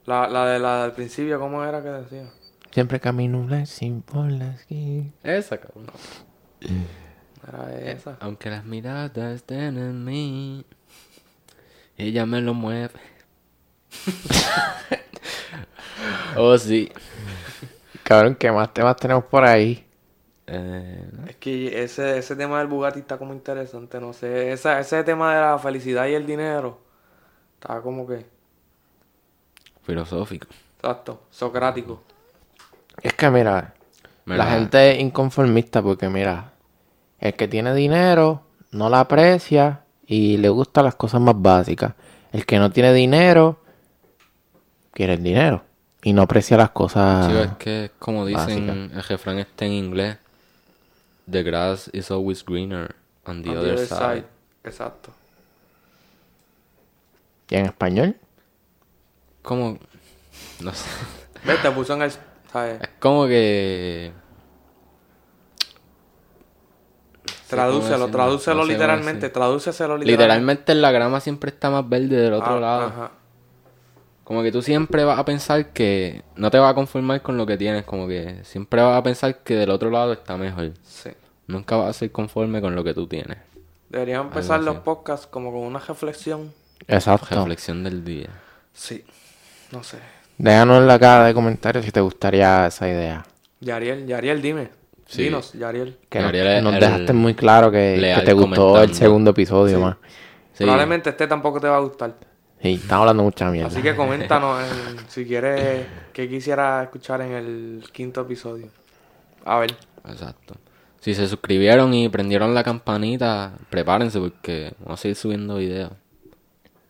la, la de la del principio, ¿cómo era que decía? Siempre camino por la esquina. Esa, cabrón. Era esa. Aunque las miradas estén en mí, ella me lo mueve. oh, sí. Cabrón, ¿qué más temas tenemos por ahí? Eh, Es que ese, ese tema del Bugatti está como interesante, no sé. Esa, ese tema de la felicidad y el dinero estaba como que, filosófico. exacto, socrático. Es que mira, Me la la- gente es inconformista porque mira, el que tiene dinero no la aprecia y le gustan las cosas más básicas. El que no tiene dinero quiere el dinero y no aprecia las cosas. Sí, es que como dicen, el refrán está en inglés. The grass is always greener on the, On the other, side. side. Exacto. ¿Y en español? Como, no sé. ¿Ves? Te puso en el, ¿sabes? Es como que... Tradúcelo, tradúcelo no sé literalmente, literalmente. Literalmente la grama siempre está más verde del otro Ah, lado. Ajá. Como que tú siempre vas a pensar que no te vas a conformar con lo que tienes, como que siempre vas a pensar que del otro lado está mejor. Sí. Nunca vas a ser conforme con lo que tú tienes. Deberíamos empezar los podcasts como con una reflexión. Exacto. Reflexión del día. Sí. No sé. Déjanos en la caja de comentarios si te gustaría esa idea. Yariel, Yariel, dime. Sí. Dinos, Yariel. Que nos, dejaste muy claro que, te gustó el segundo episodio Sí. más. Sí. Probablemente este tampoco te va a gustar. Sí, estamos hablando mucha mierda. Así que coméntanos en- si quieres que quisiera escuchar en el quinto episodio. A ver. Exacto. Si se suscribieron y prendieron la campanita, prepárense porque vamos a seguir subiendo videos.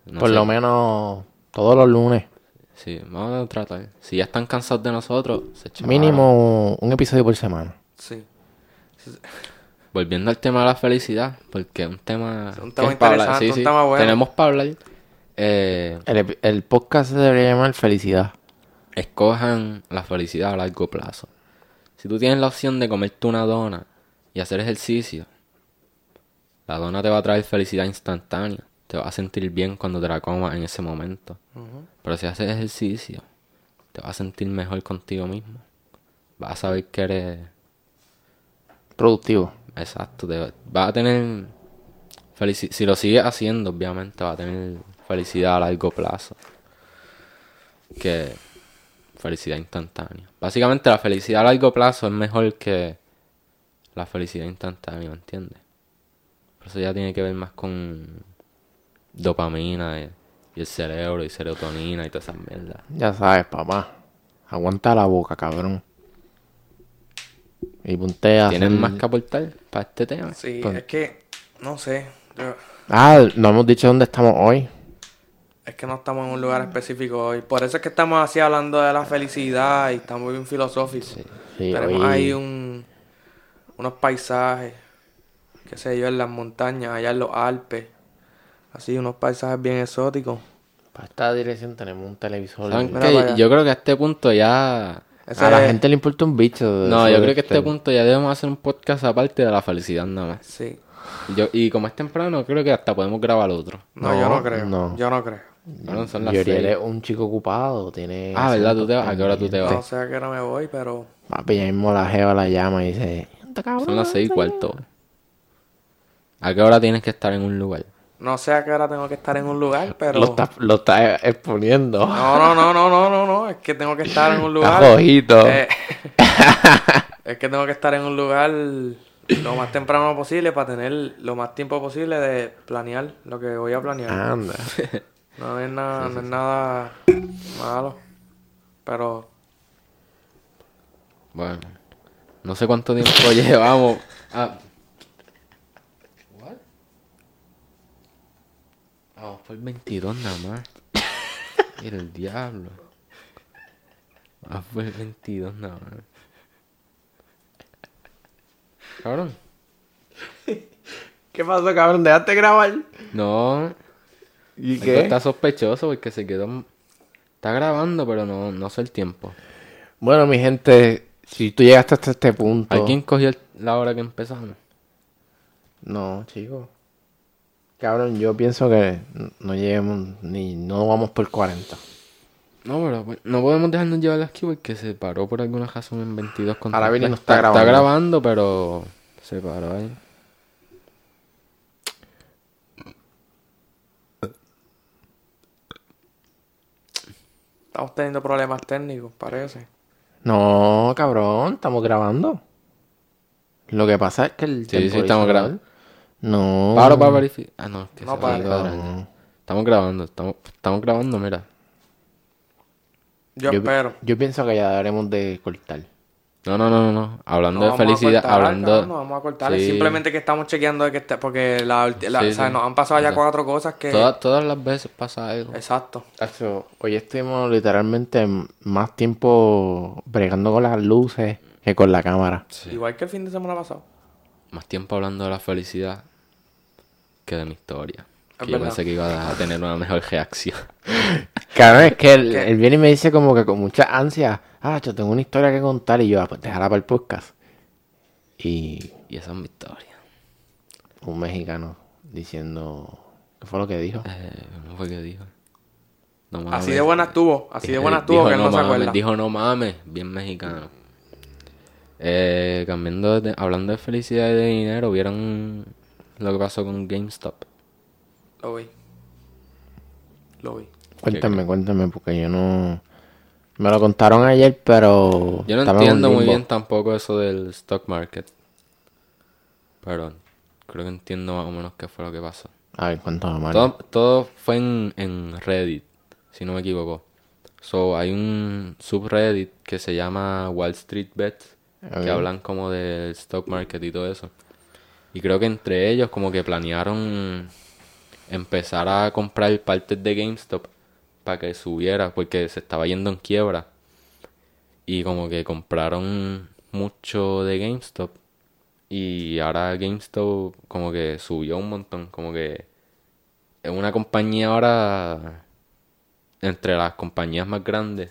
No Por sé. lo menos todos los lunes. Sí, vamos a tratar. Si ya están cansados de nosotros, se chavaron. Mínimo un episodio por semana. Sí. Volviendo al tema de la felicidad, porque es un tema... Es un que tema es para hablar. interesante, Sí, un sí, tema bueno. Tenemos para hablar. Eh, El, podcast se debería llamar Felicidad. escojan la felicidad a largo plazo. Si tú tienes la opción de comerte una dona y hacer ejercicio, la dona te va a traer felicidad instantánea. Te vas a sentir bien cuando te la comas en ese momento. Pero si haces ejercicio, te vas a sentir mejor contigo mismo. Vas a saber que eres Productivo. exacto. Te, vas a tener felicidad. Si lo sigues haciendo, obviamente, vas a tener felicidad a largo plazo. Que felicidad instantánea. Básicamente la felicidad a largo plazo es mejor que la felicidad instantánea, ¿me entiendes? Por eso ya tiene que ver más con dopamina y, y el cerebro y serotonina y todas esas mierdas. Ya sabes, papá. Aguanta la boca, cabrón. Y ponte a ¿Tienes hacer- más que aportar para este tema? Sí, Pues- es que, no sé. yo- Ah, no hemos dicho dónde estamos hoy. Es que no estamos en un lugar específico hoy. Por eso es que estamos así hablando de la felicidad y estamos bien filosóficos. Sí, Tenemos hoy- ahí un, unos paisajes, qué sé yo, en las montañas, allá en los Alpes. Así, unos paisajes bien exóticos. Para esta dirección tenemos un televisor. Yo creo que a este punto ya... Ese A la es- gente le importa un bicho. No, yo creo que a este este- punto ya debemos hacer un podcast aparte de la felicidad nada más. Sí. Yo, y como es temprano, creo que hasta podemos grabar otro. No, yo No, no creo. no. Yo no creo. Bueno, son las seis. es un chico ocupado, tiene... Ah, ¿verdad? ¿Tú te vas? ¿A qué hora tú te vas? No sé a qué hora me voy, pero... Papi, ya mismo la jeva la llama y dice... "Anda, cabrón, Son las seis y cuarto. ¿A qué hora tienes que estar en un lugar? No sé a qué hora tengo que estar en un lugar, pero... Lo está, lo está exponiendo. No, no, no, no, no, no, no. Es que tengo que estar en un lugar... Ojito. Eh, es que tengo que estar en un lugar lo más temprano posible para tener lo más tiempo posible de planear lo que voy a planear. Anda. No es nada, no es nada malo. Pero Bueno, no sé cuánto tiempo llevamos. Ah. ¿What? Vamos por el 22 nada más. Mira el diablo. Vamos por el 22 nada más. Cabrón. ¿Qué pasó, cabrón? ¿Dejaste grabar? No. ¿Y Esto qué? está sospechoso porque se quedó. Está grabando, pero no, no sé el tiempo. Bueno, mi gente, si tú llegaste hasta este punto... ¿Alguien cogió el- la hora que empezamos? No, chico. Cabrón, yo pienso que no lleguemos ni... No vamos por 40. No, pero pues, no podemos dejarnos llevar aquí porque se paró por alguna razón en 22 con Ahora viene y no está, está está grabando. grabando, pero se paró ahí. Estamos teniendo problemas técnicos, parece. No, cabrón, estamos grabando. Lo que pasa es que el Sí, sí, estamos grabando. No. Paro para verificar. Ah, no, es que No se pare. va a cuadrar. Estamos grabando, estamos, estamos grabando, mira. Yo, Yo, espero. yo pienso que ya daremos de cortar. No, no, no, no, no. Hablando No de felicidad, cortar, hablando. cabrón, no vamos a cortar. Sí. Simplemente que estamos chequeando de que esté, porque la, la- Sí, o sea, sí. nos han pasado ya cuatro cosas que. Todas, todas las veces pasa algo. Exacto. Eso, hoy estuvimos literalmente más tiempo bregando con las luces que con la cámara. Sí. Igual que el fin de semana pasado. Más tiempo hablando de la felicidad que de mi historia. Que yo pensé que iba a tener una mejor reacción. Cabrón, es que él, viene y me dice como que con mucha ansia, ah, yo tengo una historia que contar y yo, ah, pues déjala para el podcast. Y Y esa es mi historia. un mexicano diciendo, ¿qué fue lo que dijo? Eh, ¿Cómo fue que dijo? No mames. Así de buena estuvo. Así de buena estuvo que él no, se mames, acuerda. Dijo no mames, bien mexicano. Eh, cambiando de, hablando de felicidad y de dinero, ¿vieron lo que pasó con GameStop? Lo vi. Lo vi. Cuéntame, cuéntame, porque yo no... Me lo contaron ayer, pero... Yo no entiendo muy bien tampoco eso del stock market. Pero creo que entiendo más o menos qué fue lo que pasó. A ver, cuéntame, Mario. Todo, todo fue en, en Reddit, si no me equivoco. So, hay un subreddit que se llama Wall Street Bets, que hablan como del stock market y todo eso. Y creo que entre ellos como que planearon empezar a comprar partes de GameStop para que subiera, porque se estaba yendo en quiebra. Y como que compraron mucho de GameStop. Y ahora GameStop como que subió un montón, como que es una compañía ahora entre las compañías más grandes,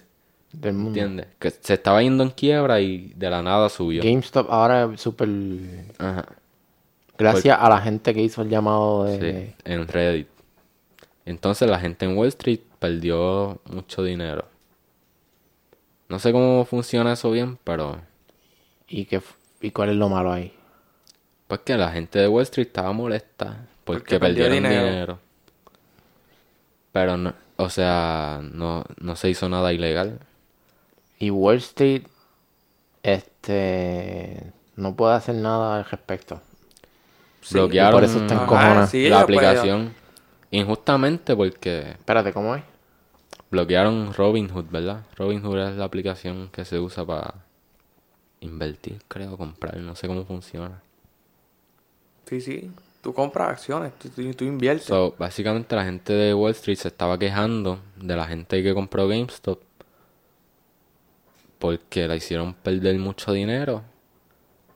Del mundo. ¿entiendes? Que se estaba yendo en quiebra y de la nada subió. GameStop ahora es súper... Ajá, Gracias a la gente que hizo el llamado de... sí, en Reddit. Entonces la gente en Wall Street perdió mucho dinero. No sé cómo funciona eso bien, pero ¿Y, qué, ¿Y cuál es lo malo ahí? pues que la gente de Wall Street estaba molesta porque, Porque perdió perdieron dinero. dinero. Pero no, o sea, no, no se hizo nada ilegal. Y Wall Street, este... No puede hacer nada al respecto. Bloquearon por eso está Ajá, encojonada. sí, la ellos, pues, aplicación injustamente porque Espérate, ¿cómo es? bloquearon Robinhood, ¿verdad? Robinhood es la aplicación que se usa para invertir, creo, comprar, no sé cómo funciona. Sí, sí. Tú compras acciones, tú, tú, tú inviertes. So, básicamente la gente de Wall Street se estaba quejando de la gente que compró GameStop porque la hicieron perder mucho dinero.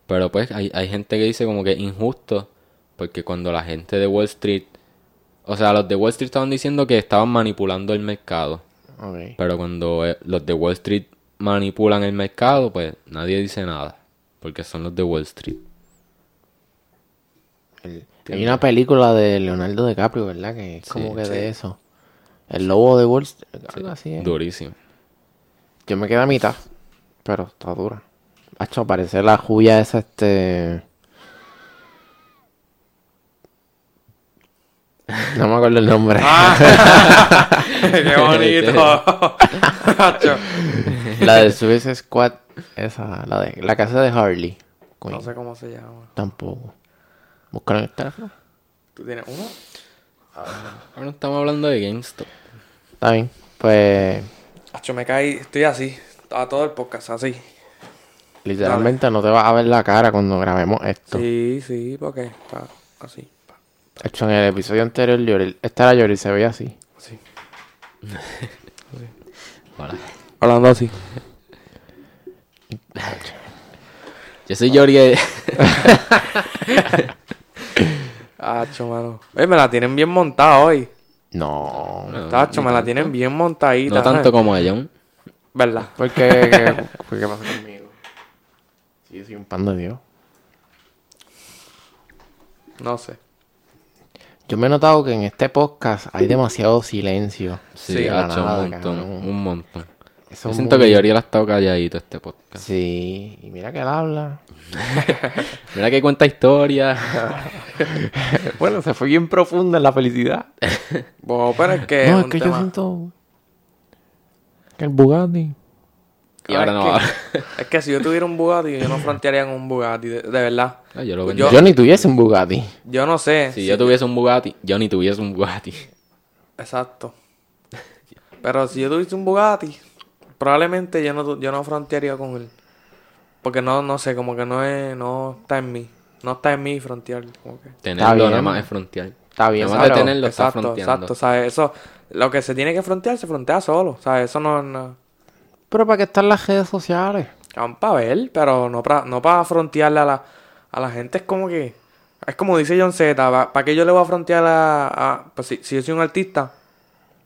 Pero pues hay, hay gente que dice como que es injusto porque cuando la gente de Wall Street, o sea, los de Wall Street estaban diciendo que estaban manipulando el mercado. Pero cuando eh, los de Wall Street manipulan el mercado, pues nadie dice nada. Porque son los de Wall Street. El- hay una película de Leonardo DiCaprio, ¿verdad? Que es como Sí, que sí. de eso. El lobo de Wall Street, algo así es. Durísimo. Yo me quedé a mitad, pero está dura. Hacho, parece la juya esa, este... No me acuerdo el nombre. Ah. ¡Qué bonito! La de Suicide Squad, esa, la de la casa de Harley. No sé cómo se llama. Tampoco. Búscalo en el teléfono. ¿Tú tienes uno? Ahora estamos hablando de GameStop. Está bien. Pues, Hacho, me caí, estoy así. A todo el podcast, así. literalmente no te vas a ver la cara cuando grabemos esto. Sí, sí, porque está así. Hecho, en el episodio anterior, esta era Yoril, se veía así. Así. Hola. Hablando así. Yo soy Jorge. Hacho, mano. Oye, me la tienen bien montada hoy. No. Tacho, me la tienen bien montadita. No tanto ¿sabes? como a John. ¿Verdad? ¿Por qué? ¿Qué, por qué pasa conmigo? Sí, yo soy un pan de Dios. No sé. Yo me he notado que en este podcast hay demasiado silencio. Sí, Sí, ha hecho nada, un montón. cabrón. Un montón. Eso Yo siento muy- que Yori ha estado calladito este podcast. Sí, y mira que él habla. Mira que cuenta historias. bueno, se fue bien profunda en la felicidad. Bueno, pero es que. no, es que yo siento que el Bugatti. Y ahora no es va. que, es que si yo tuviera un Bugatti, yo no frontearía con un Bugatti, de, de verdad. Ah, yo lo Yo- ni tuviese un Bugatti. Yo no sé. Si yo tuviese un Bugatti, yo ni tuviese un Bugatti. Exacto. Pero si yo tuviese un Bugatti, probablemente yo no, tu- yo no frontearía con él. Porque no, no sé, como que no es, no está en mí. No está en mí frontear. Como que. Tenerlo bien. nada más es frontear. Está bien, Nada más de tenerlo está exacto, fronteando. exacto. ¿sabes? Eso, lo que se tiene que frontear, se frontea solo. ¿Sabes? Eso no es nada. Pero para qué están las redes sociales. para ver, pero no para no pa frontearle a la, a la gente. Es como que. Es como dice John Z. ¿Para qué yo le voy a frontear a. a- pues si, si yo soy un artista,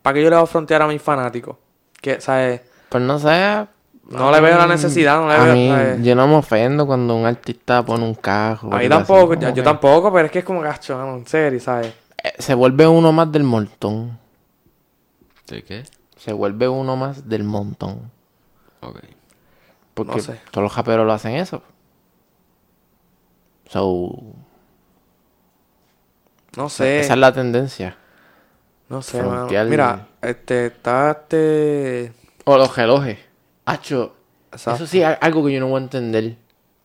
¿para qué yo le voy a frontear a mis fanáticos? Que, ¿sabes? Pues no sé. No le veo la necesidad, no le a veo. mí, ¿sabes? yo no me ofendo cuando un artista pone un cajo. A mí tampoco, yo tampoco, pero es que es como gacho, mano, en serio, ¿sabes? Eh, Se vuelve uno más del montón. ¿De qué? Se vuelve uno más del montón. Ok. Porque No sé. todos los raperos lo hacen eso. So, No sé, esa es la tendencia. no sé, mano. Mira, este, está este... O los relojes. Hacho, eso sí es algo que yo no voy a entender.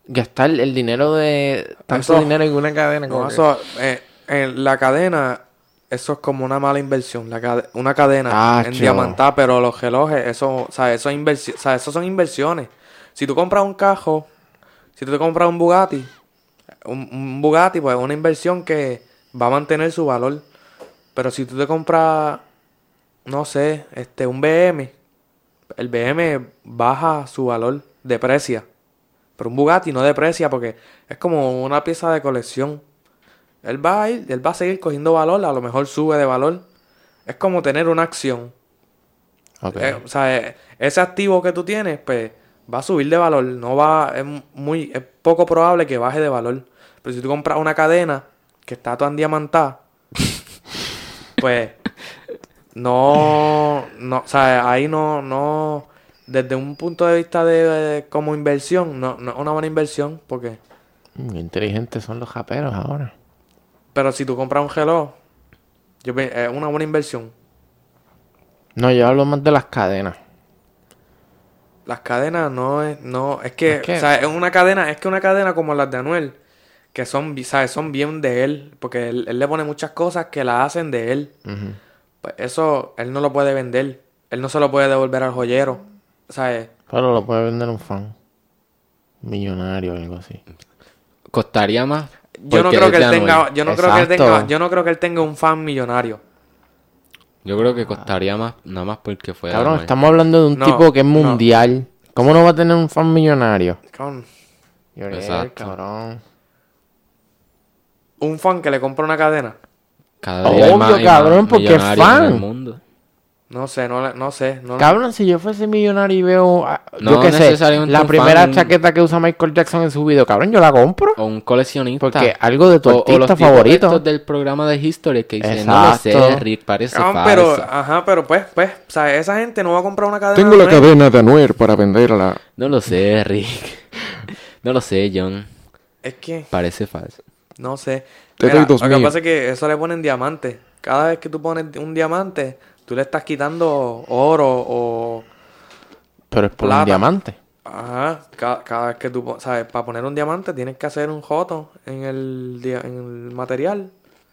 Gastar el dinero de... Tanto Eso- dinero en una cadena como No, que- eso, eh, en la cadena, eso es como una mala inversión. La cade- una cadena en diamantada, pero los relojes, eso, o sea, eso, es inversi- o sea, eso son inversiones. Si tú compras un cajo, si tú te compras un Bugatti, un, un Bugatti, pues es una inversión que va a mantener su valor. Pero si tú te compras, no sé, este, un BM, el BM baja su valor, deprecia. Pero un Bugatti no deprecia porque es como una pieza de colección. Él va a ir, él va a seguir cogiendo valor, a lo mejor sube de valor. Es como tener una acción. Ok. Eh, o sea, eh, ese activo que tú tienes, pues, va a subir de valor. No va, es muy, es poco probable que baje de valor. Pero si tú compras una cadena que está toda endiamantada, pues, no, no, o sea, ahí no, no, desde un punto de vista de, de como inversión, no, no es una buena inversión, porque, Mm, qué inteligentes son los japeros ahora. Pero si tú compras un reloj, yo, es una buena inversión. No, yo hablo más de las cadenas. Las cadenas no es, no, es que, Es que- o sea, es una cadena, es que una cadena como las de Anuel, que son, ¿sabes? Son bien de él, porque él, él le pone muchas cosas que la hacen de él. Pues eso, él no lo puede vender, él no se lo puede devolver al joyero, ¿sabes? Pero lo puede vender un fan. Millonario o algo así. Costaría más. Yo no creo que él tenga, yo no creo que él tenga, yo no creo que él tenga un fan millonario. Yo creo que costaría más, nada más porque fue Cabrón, Anuel. estamos hablando de un No, tipo que es no. mundial. ¿Cómo no va a tener un fan millonario? Cabrón, Exacto. cabrón. Un fan que le compra una cadena. Cada día hay Obvio, más, cabrón, porque es millonarios en el fan. mundo. No sé, no, le- no sé, no, Cabrón, si yo fuese millonario y veo, ah, yo No qué sé, necesariamente la primera fan. chaqueta que usa Michael Jackson en su video, cabrón, yo la compro. O un coleccionista. Porque algo de tu O- o los artista tipos favorito. estos del programa de History que dicen, no lo sé. Rick, parece Cabrón, falso. pero, ajá, pero pues, pues, o sea, esa gente no va a comprar una cadena. Tengo la cadena de Anuel para venderla. No lo sé, Rick. no lo sé, John. Es que, Parece falso. no sé. Te Mira, doy dos lo que pasa es que eso le ponen diamante. Cada vez que tú pones un diamante, tú le estás quitando oro o... Pero es por Plata. un diamante. Ajá, cada, cada vez que tú, ¿sabes? Para poner un diamante tienes que hacer un joto en el, dia- en el material.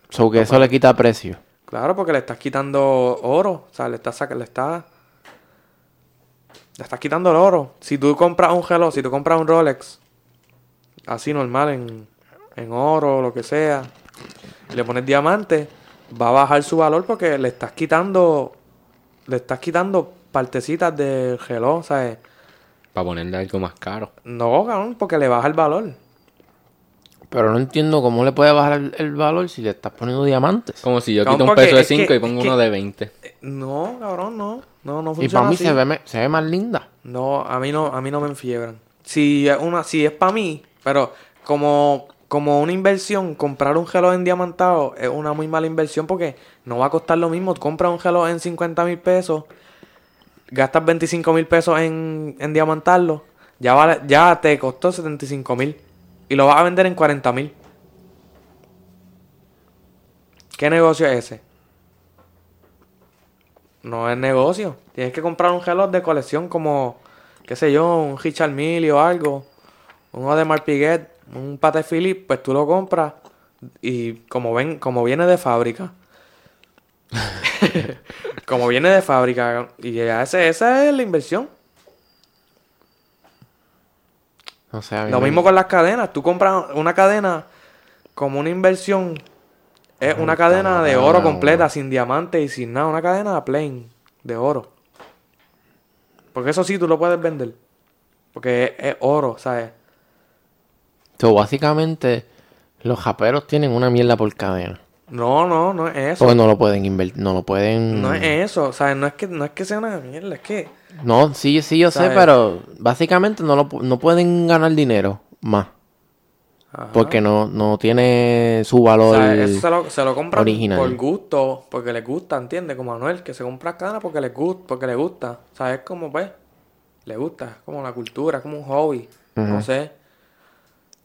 So que eso le quita precio. Claro, porque le estás quitando oro. O sea, le estás le estás... Le estás quitando el oro. Si tú compras un reloj, si tú compras un Rolex, así normal, en, en oro o lo que sea, y le pones diamante, va a bajar su valor porque le estás quitando... Le estás quitando partecitas del reloj, ¿sabes? Para ponerle algo más caro. No, cabrón, porque le baja el valor. Pero no entiendo cómo le puede bajar el, el valor si le estás poniendo diamantes. Como si yo Cabrón, quito un peso de es que- 5 y pongo que- uno de 20. Eh, No, cabrón, no. No, no Y funciona para mí así. se ve, se ve más linda. No, a mí no, a mí no me enfiebran. Si es una, si es para mí, pero como, como una inversión, comprar un reloj en diamantado es una muy mala inversión porque no va a costar lo mismo. Tú compras un reloj en 50 mil pesos, gastas 25 mil pesos en, en diamantarlo, ya ya te costó 75 mil y lo vas a vender en 40 mil. ¿Qué negocio es ese? No es negocio. Tienes que comprar un reloj de colección como, qué sé yo, un Richard Mille o algo. Un Audemars Piguet, un Patek Philippe, pues tú lo compras y como ven, como viene de fábrica. como viene de fábrica. Y ya ese, esa es la inversión. O sea, Lo me- mismo con las cadenas. Tú compras una cadena como una inversión. Es una cadena de oro completa, sin diamante y sin nada. Una cadena plain de oro. Porque eso sí tú lo puedes vender. Porque es, es oro, ¿sabes? Básicamente, los japeros tienen una mierda por cadena. No, no, no es eso. Porque no lo pueden invertir, no lo pueden... No es eso. ¿Sabes? No es que, no es que sea una mierda, es que. No, sí, sí, yo sé, pero básicamente no, lo, no pueden ganar dinero más. Ajá. Porque no, no tiene su O valor. sea, eso se lo, se lo compran original. por gusto, porque les gusta, ¿entiendes? Como Manuel, que se compra cadena porque les gusta, porque le gusta. O sea, es como, pues, le gusta, es como la cultura, es como un hobby, no sé.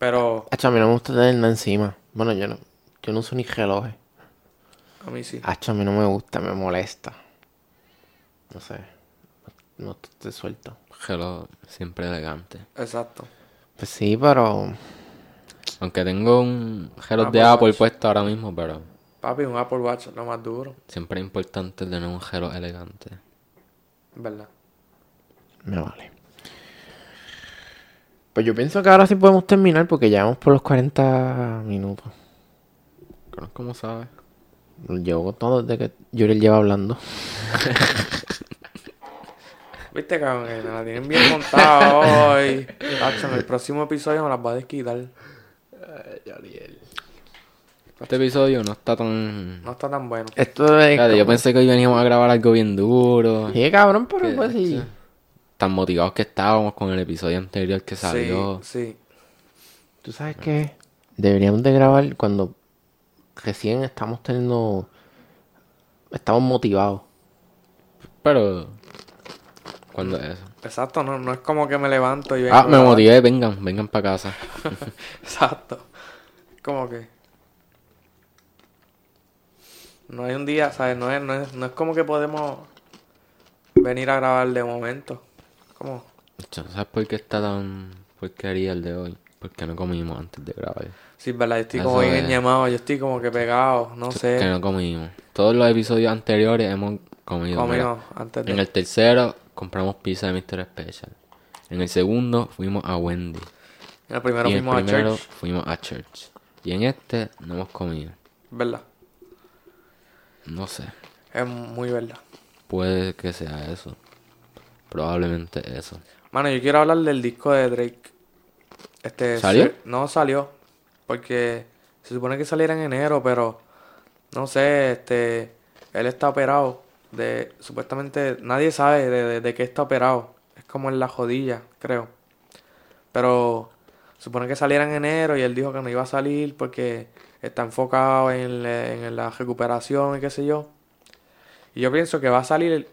Pero Hacho, a mí no me gusta tener nada encima. Bueno, yo no, yo no uso ni relojes. a mí sí. Hacho, a mí no me gusta, me molesta. No sé. No te suelto. Hello, siempre elegante. Exacto. Pues sí, pero. Aunque tengo un reloj de Apple puesto ahora mismo, pero Papi, un Apple Watch es lo más duro, Siempre es importante tener un gelo elegante. ¿verdad? Me vale. Pues yo pienso que ahora sí podemos terminar porque ya vamos por los 40 minutos. ¿Cómo sabes? Llevo todo desde que Yuriel lleva hablando. Viste, cabrón, que me la tienen bien montada hoy. Tacho, en el próximo episodio me las va a desquitar. Este episodio no está tan... No está tan bueno. Esto es. Yo pensé que hoy veníamos a grabar algo bien duro. Sí, cabrón, pero pues sí. Tan motivados que estábamos con el episodio anterior que salió. Sí, sí. ¿Tú sabes qué? Deberíamos de grabar cuando recién estamos teniendo... Estamos motivados. Pero... ¿Cuándo es eso? Exacto, no, no es como que me levanto y vengo Ah, me motivé, vengan, vengan para casa. Exacto. Como que. No hay un día, ¿sabes? No es, no es, no es como que podemos venir a grabar de momento. Como. ¿Sabes por qué está tan porquería el de hoy? Porque no comimos antes de grabar. Sí, verdad, yo estoy Eso como bien es. enñamado, yo estoy como que pegado, no Que sé. no comimos. Todos los episodios anteriores hemos comido. Comido mira. antes de. En el tercero compramos pizza de Mr. Special. En el segundo fuimos a Wendy. En el primero y en el fuimos a primero church, fuimos a Church. Y en este no hemos comido. ¿verdad? No sé. Es muy verdad. Puede que sea eso. Probablemente eso. Mano, yo quiero hablar del disco de Drake. Este, ¿Salió? se- no salió. Porque se supone que saliera en enero, pero no sé, este, él está operado. De, supuestamente nadie sabe de, de, de qué está operado. Es como en la jodilla, creo. Pero supone que saliera en enero y él dijo que no iba a salir porque está enfocado en, en la recuperación y qué sé yo. Y yo pienso que va a salir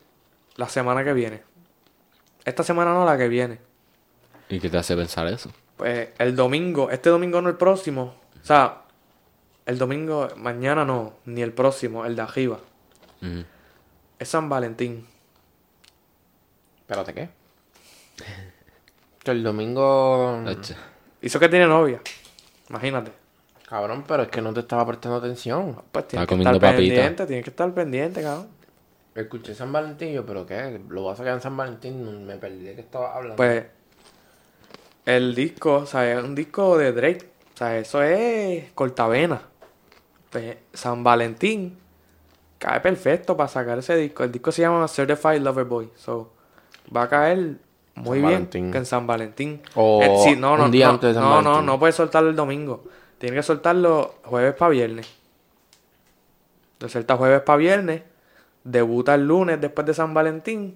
la semana que viene. Esta semana no, la que viene. ¿Y qué te hace pensar eso? Pues el domingo, este domingo no el próximo. O sea, el domingo, mañana no, ni el próximo, el de arriba. Es San Valentín. Espérate, ¿qué? Que el domingo... Hizo que tiene novia. Imagínate. Cabrón, pero es que no te estaba prestando atención. Pues tiene Está que comiendo estar papita. pendiente, tiene que estar pendiente, cabrón. Escuché San Valentín, yo, pero ¿qué? Lo vas a sacar en San Valentín, no- me perdí de qué estaba hablando. Pues el disco, o sea, es un disco de Drake. O sea, eso es cortavena. Pues San Valentín cae perfecto para sacar ese disco. El disco se llama Certified Lover Boy. So, va a caer muy San bien Valentín. que en San Valentín. O Eh, sí, no, no, un día no, antes de San no, no, Valentín. no puedes soltarlo el domingo. Tiene que soltarlo jueves para viernes. Lo suelta jueves para viernes. Debuta el lunes después de San Valentín.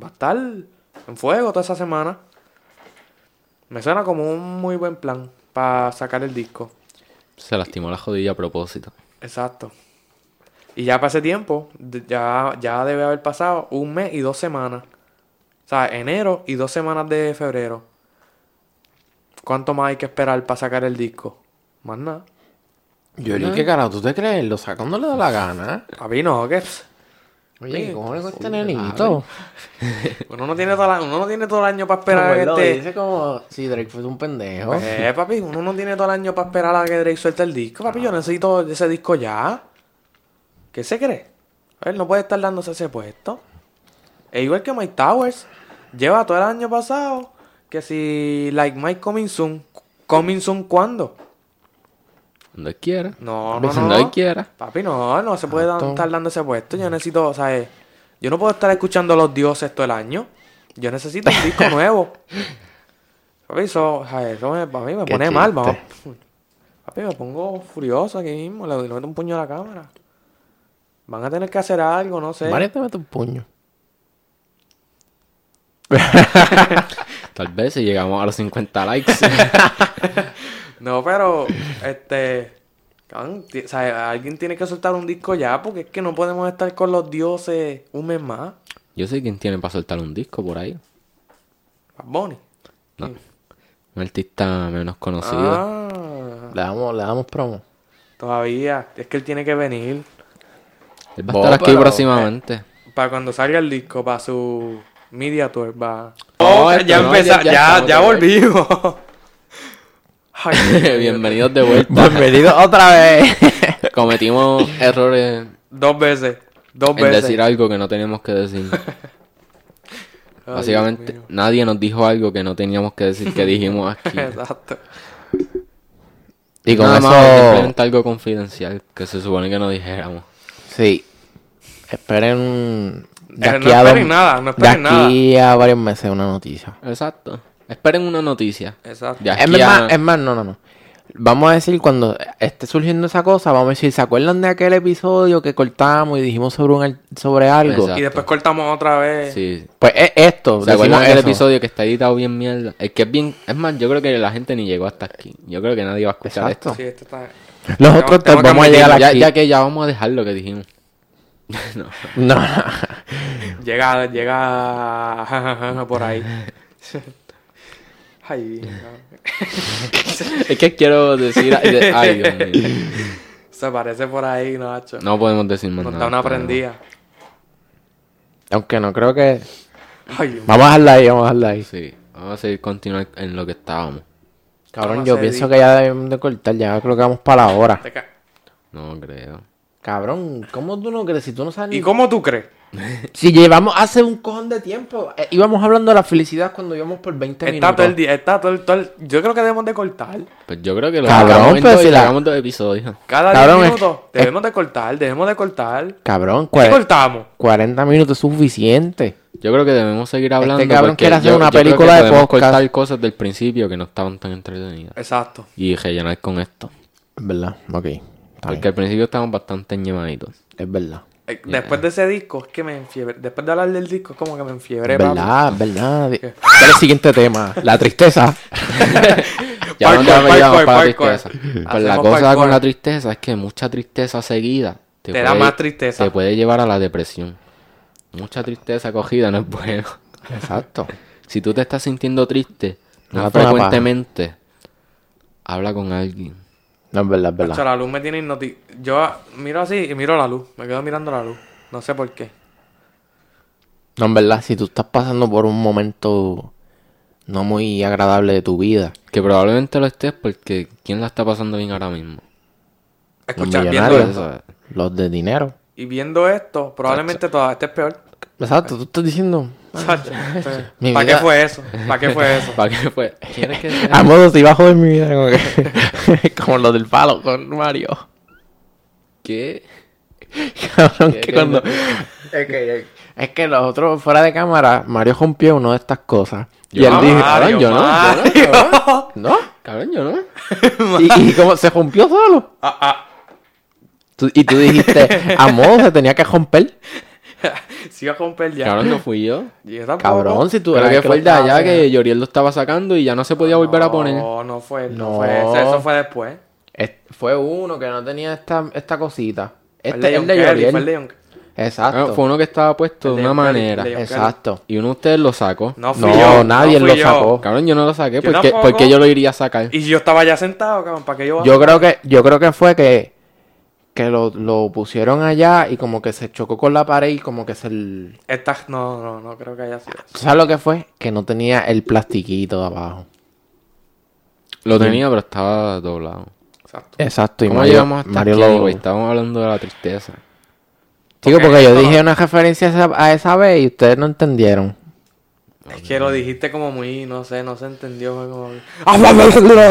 Va a estar en fuego toda esa semana. Me suena como un muy buen plan para sacar el disco. Se lastimó la jodilla a propósito. Exacto. Y ya para ese tiempo, ya, ya debe haber pasado un mes y dos semanas. O sea, enero y dos semanas de febrero. ¿Cuánto más hay que esperar para sacar el disco? Más nada. Yuri, ¿qué carajo tú te crees? Lo saca cuando le da la gana. A mí no, que Oye, ¿qué cojones con este nenito? uno no tiene todo, la- uno no tiene todo el año para esperar a él este... dice como si Drake fuese un pendejo. Pues, eh, papi, uno no tiene todo el año para esperar a que Drake suelte el disco. Papi, yo necesito ese disco ya. ¿Qué se cree? A ver, no puede estar dándose ese puesto. Es igual que Mike Towers. Lleva todo el año pasado que si, like Mike Coming Soon. ¿Coming Soon cuándo? Él quiera. No, no, no. quiera. Papi, no, no se puede dan- estar dando ese puesto. Yo necesito, o sea, eh, yo no puedo estar escuchando los dioses todo el año. Yo necesito un disco nuevo. Papi, eso, o sea, eso me, para mí me Qué pone mal, vamos. Papi, me pongo furioso aquí mismo, le, le meto un puño a la cámara. Van a tener que hacer algo, no sé. Mario te mete un puño. Tal vez si llegamos a los 50 likes. No, pero, este, o sea, alguien tiene que soltar un disco ya, porque es que no podemos estar con los dioses un mes más. Yo sé quién tiene para soltar un disco por ahí. Bad Bunny. No. Un artista menos conocido. Ah, Le damos, le damos promo. todavía. Es que él tiene que venir. Él va a estar aquí próximamente. Para cuando salga el disco, para su media tour, va. Oh, esto ya no, empezamos, ya- ya volvimos. Ay, Bienvenidos de vuelta. Bienvenido otra vez. Cometimos errores Dos veces. Dos en veces. decir algo que no teníamos que decir. Ay, Básicamente, nadie nos dijo algo que no teníamos que decir que dijimos aquí. Exacto. y con Nada eso, simplemente algo confidencial que se supone que no dijéramos. sí. Esperen de aquí, no a, esperen dos- nada, no de esperen aquí a varios meses una noticia. Exacto. Esperen una noticia. Exacto. De Es a- más, es más, no, no, no. Vamos a decir, cuando esté surgiendo esa cosa, vamos a decir, ¿se acuerdan de aquel episodio que cortamos y dijimos sobre un sobre algo? Exacto. Y después cortamos otra vez. Sí. Pues es esto. ¿Se acuerdan del episodio que está editado bien mierda? El que es bien... Es más, yo creo que la gente ni llegó hasta aquí. Yo creo que nadie va a escuchar Exacto. Sí, está. Los Tengo- otros tengo te que vamos a llegar Ya, aquí. ya que ya vamos a dejar lo que dijimos. no. No. Llega, llega por ahí. Ay. Es que quiero decir... Ay, Dios mío. se parece por ahí, no, hacho. No podemos decir más Nos nada. da una pero- prendida. Aunque no creo que... Ay. Vamos a dejarla ahí, vamos a dejarla ahí. Sí. Vamos a seguir continuar en lo que estábamos. Cabrón, yo pienso que ya debemos de cortar, ya creo que vamos para la hora. No creo. Cabrón, ¿cómo tú no crees? Si tú no sabes ¿Y ni- cómo tú crees? Si llevamos hace un cojón de tiempo. eh, íbamos hablando de la felicidad cuando íbamos por 20 Está minutos. todo el día, está todo el, todo el- Yo creo que debemos de cortar. Pues yo creo que lo Cabrón, pero si la- sacamos dos episodios. Cada Cabrón, 10 es- minutos debemos de cortar, debemos de cortar. Cabrón, ¿Qué cortamos? 40 minutos es suficiente. Yo creo que debemos seguir hablando. Este cabrón porque quiere hacer yo- una yo creo que película de podcast. cortar cosas del principio que no estaban tan entretenidas. Exacto. Y rellenar con esto. Es verdad, ok. Está Porque bien, al principio estaban bastante ñemaditos. Es verdad. Eh, Después de ese disco, es que me enfiebre. Después de hablar del disco, es como que me enfiebre. Es verdad, es verdad. Di- ¿Cuál es el siguiente tema? La tristeza. Ya Parkour, no te parkour, llevamos para la tristeza. Pues la cosa parkour. con la tristeza es que mucha tristeza seguida Te da más tristeza. Te puede llevar a la depresión. Mucha tristeza cogida no es bueno. Exacto. Si tú te estás sintiendo triste, no frecuentemente, habla con alguien. No, es verdad, es verdad. la luz me tiene hipnoti... Yo miro así y miro la luz. Me quedo mirando la luz. No sé por qué. No, en verdad, si tú estás pasando por un momento no muy agradable de tu vida, Que probablemente lo estés porque ¿quién la está pasando bien ahora mismo? los Escucha, viendo millonarios, esto. los de dinero. Y viendo esto, probablemente todavía estés peor. Exacto, tú estás diciendo. ¿Para qué fue eso? ¿Para qué fue eso? ¿Para qué fue? ¿Quieres que sea? A modo si bajo de mi vida, como, que- como lo del palo con Mario. ¿Qué? Cabrón, ¿Qué- que cuando. Es que, es que los otros fuera de cámara, Mario rompió una de estas cosas. Y él dijo, cabrón, yo no, yo no, Mario. ¿no? Cabrón, yo no. Y, y como se rompió solo. Ah, ah. Tú- y tú dijiste, a modo se tenía que romper. Si iba a romper ya. Cabrón, no fui yo. Yo tampoco. Cabrón, si tú Pero eras que el fue el de allá que. Yoriel lo estaba sacando y ya no se podía volver a poner. No, no fue. No, No. fue ese. Eso fue después. Es- Fue uno que no tenía esta, esta cosita. Este es el de Yoriel. Fue el de John- Exacto. Ah, fue uno que estaba puesto El de de una manera. el de Exacto. Y uno de ustedes lo sacó. No fui No, yo. nadie no lo yo. sacó. Cabrón, yo no lo saqué. Yo porque porque yo lo iría a sacar? Y yo estaba ya sentado, cabrón. ¿Para qué yo? Yo creo que, yo creo que fue que, que lo, lo pusieron allá y como que se chocó con la pared y como que se... el- Esta... No, no, no creo que haya sido eso. ¿Sabes lo que fue? Que no tenía el plastiquito de abajo. Lo tenía, pero estaba doblado. Exacto. Exacto. Y ¿Cómo Mario, llegamos hasta Mario aquí, lo-? Estábamos hablando de la tristeza. Chico, Porque porque yo dije una referencia a esa, a esa vez y ustedes no entendieron. Es que lo dijiste como muy... No sé, no se entendió. Fue como... ¡Ah,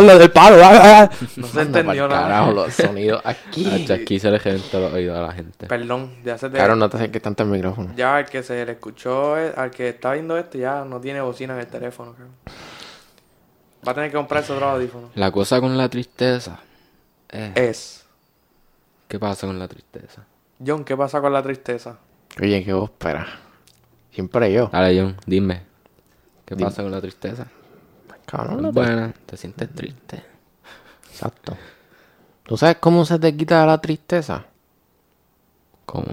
lo del palo! ah, No se entendió nada. Carajo, los sonidos aquí. Aquí se le reventó los oídos a la gente. Perdón, ya se te... Claro, no te acerques tanto al micrófono. Ya al que se le escuchó, eh, al que está viendo esto, ya no tiene bocina en el teléfono. Va a tener que comprarse otro audífono. La cosa con la tristeza. eh, Es. ¿Qué pasa con la tristeza? John, ¿qué pasa con la tristeza? Oye, ¿qué vos esperas? Siempre yo. Dale, John, dime. ¿Qué Dime. pasa con la tristeza? Cabrón, no te- Buena, te sientes triste. Exacto. ¿Tú sabes cómo se te quita la tristeza? ¿Cómo?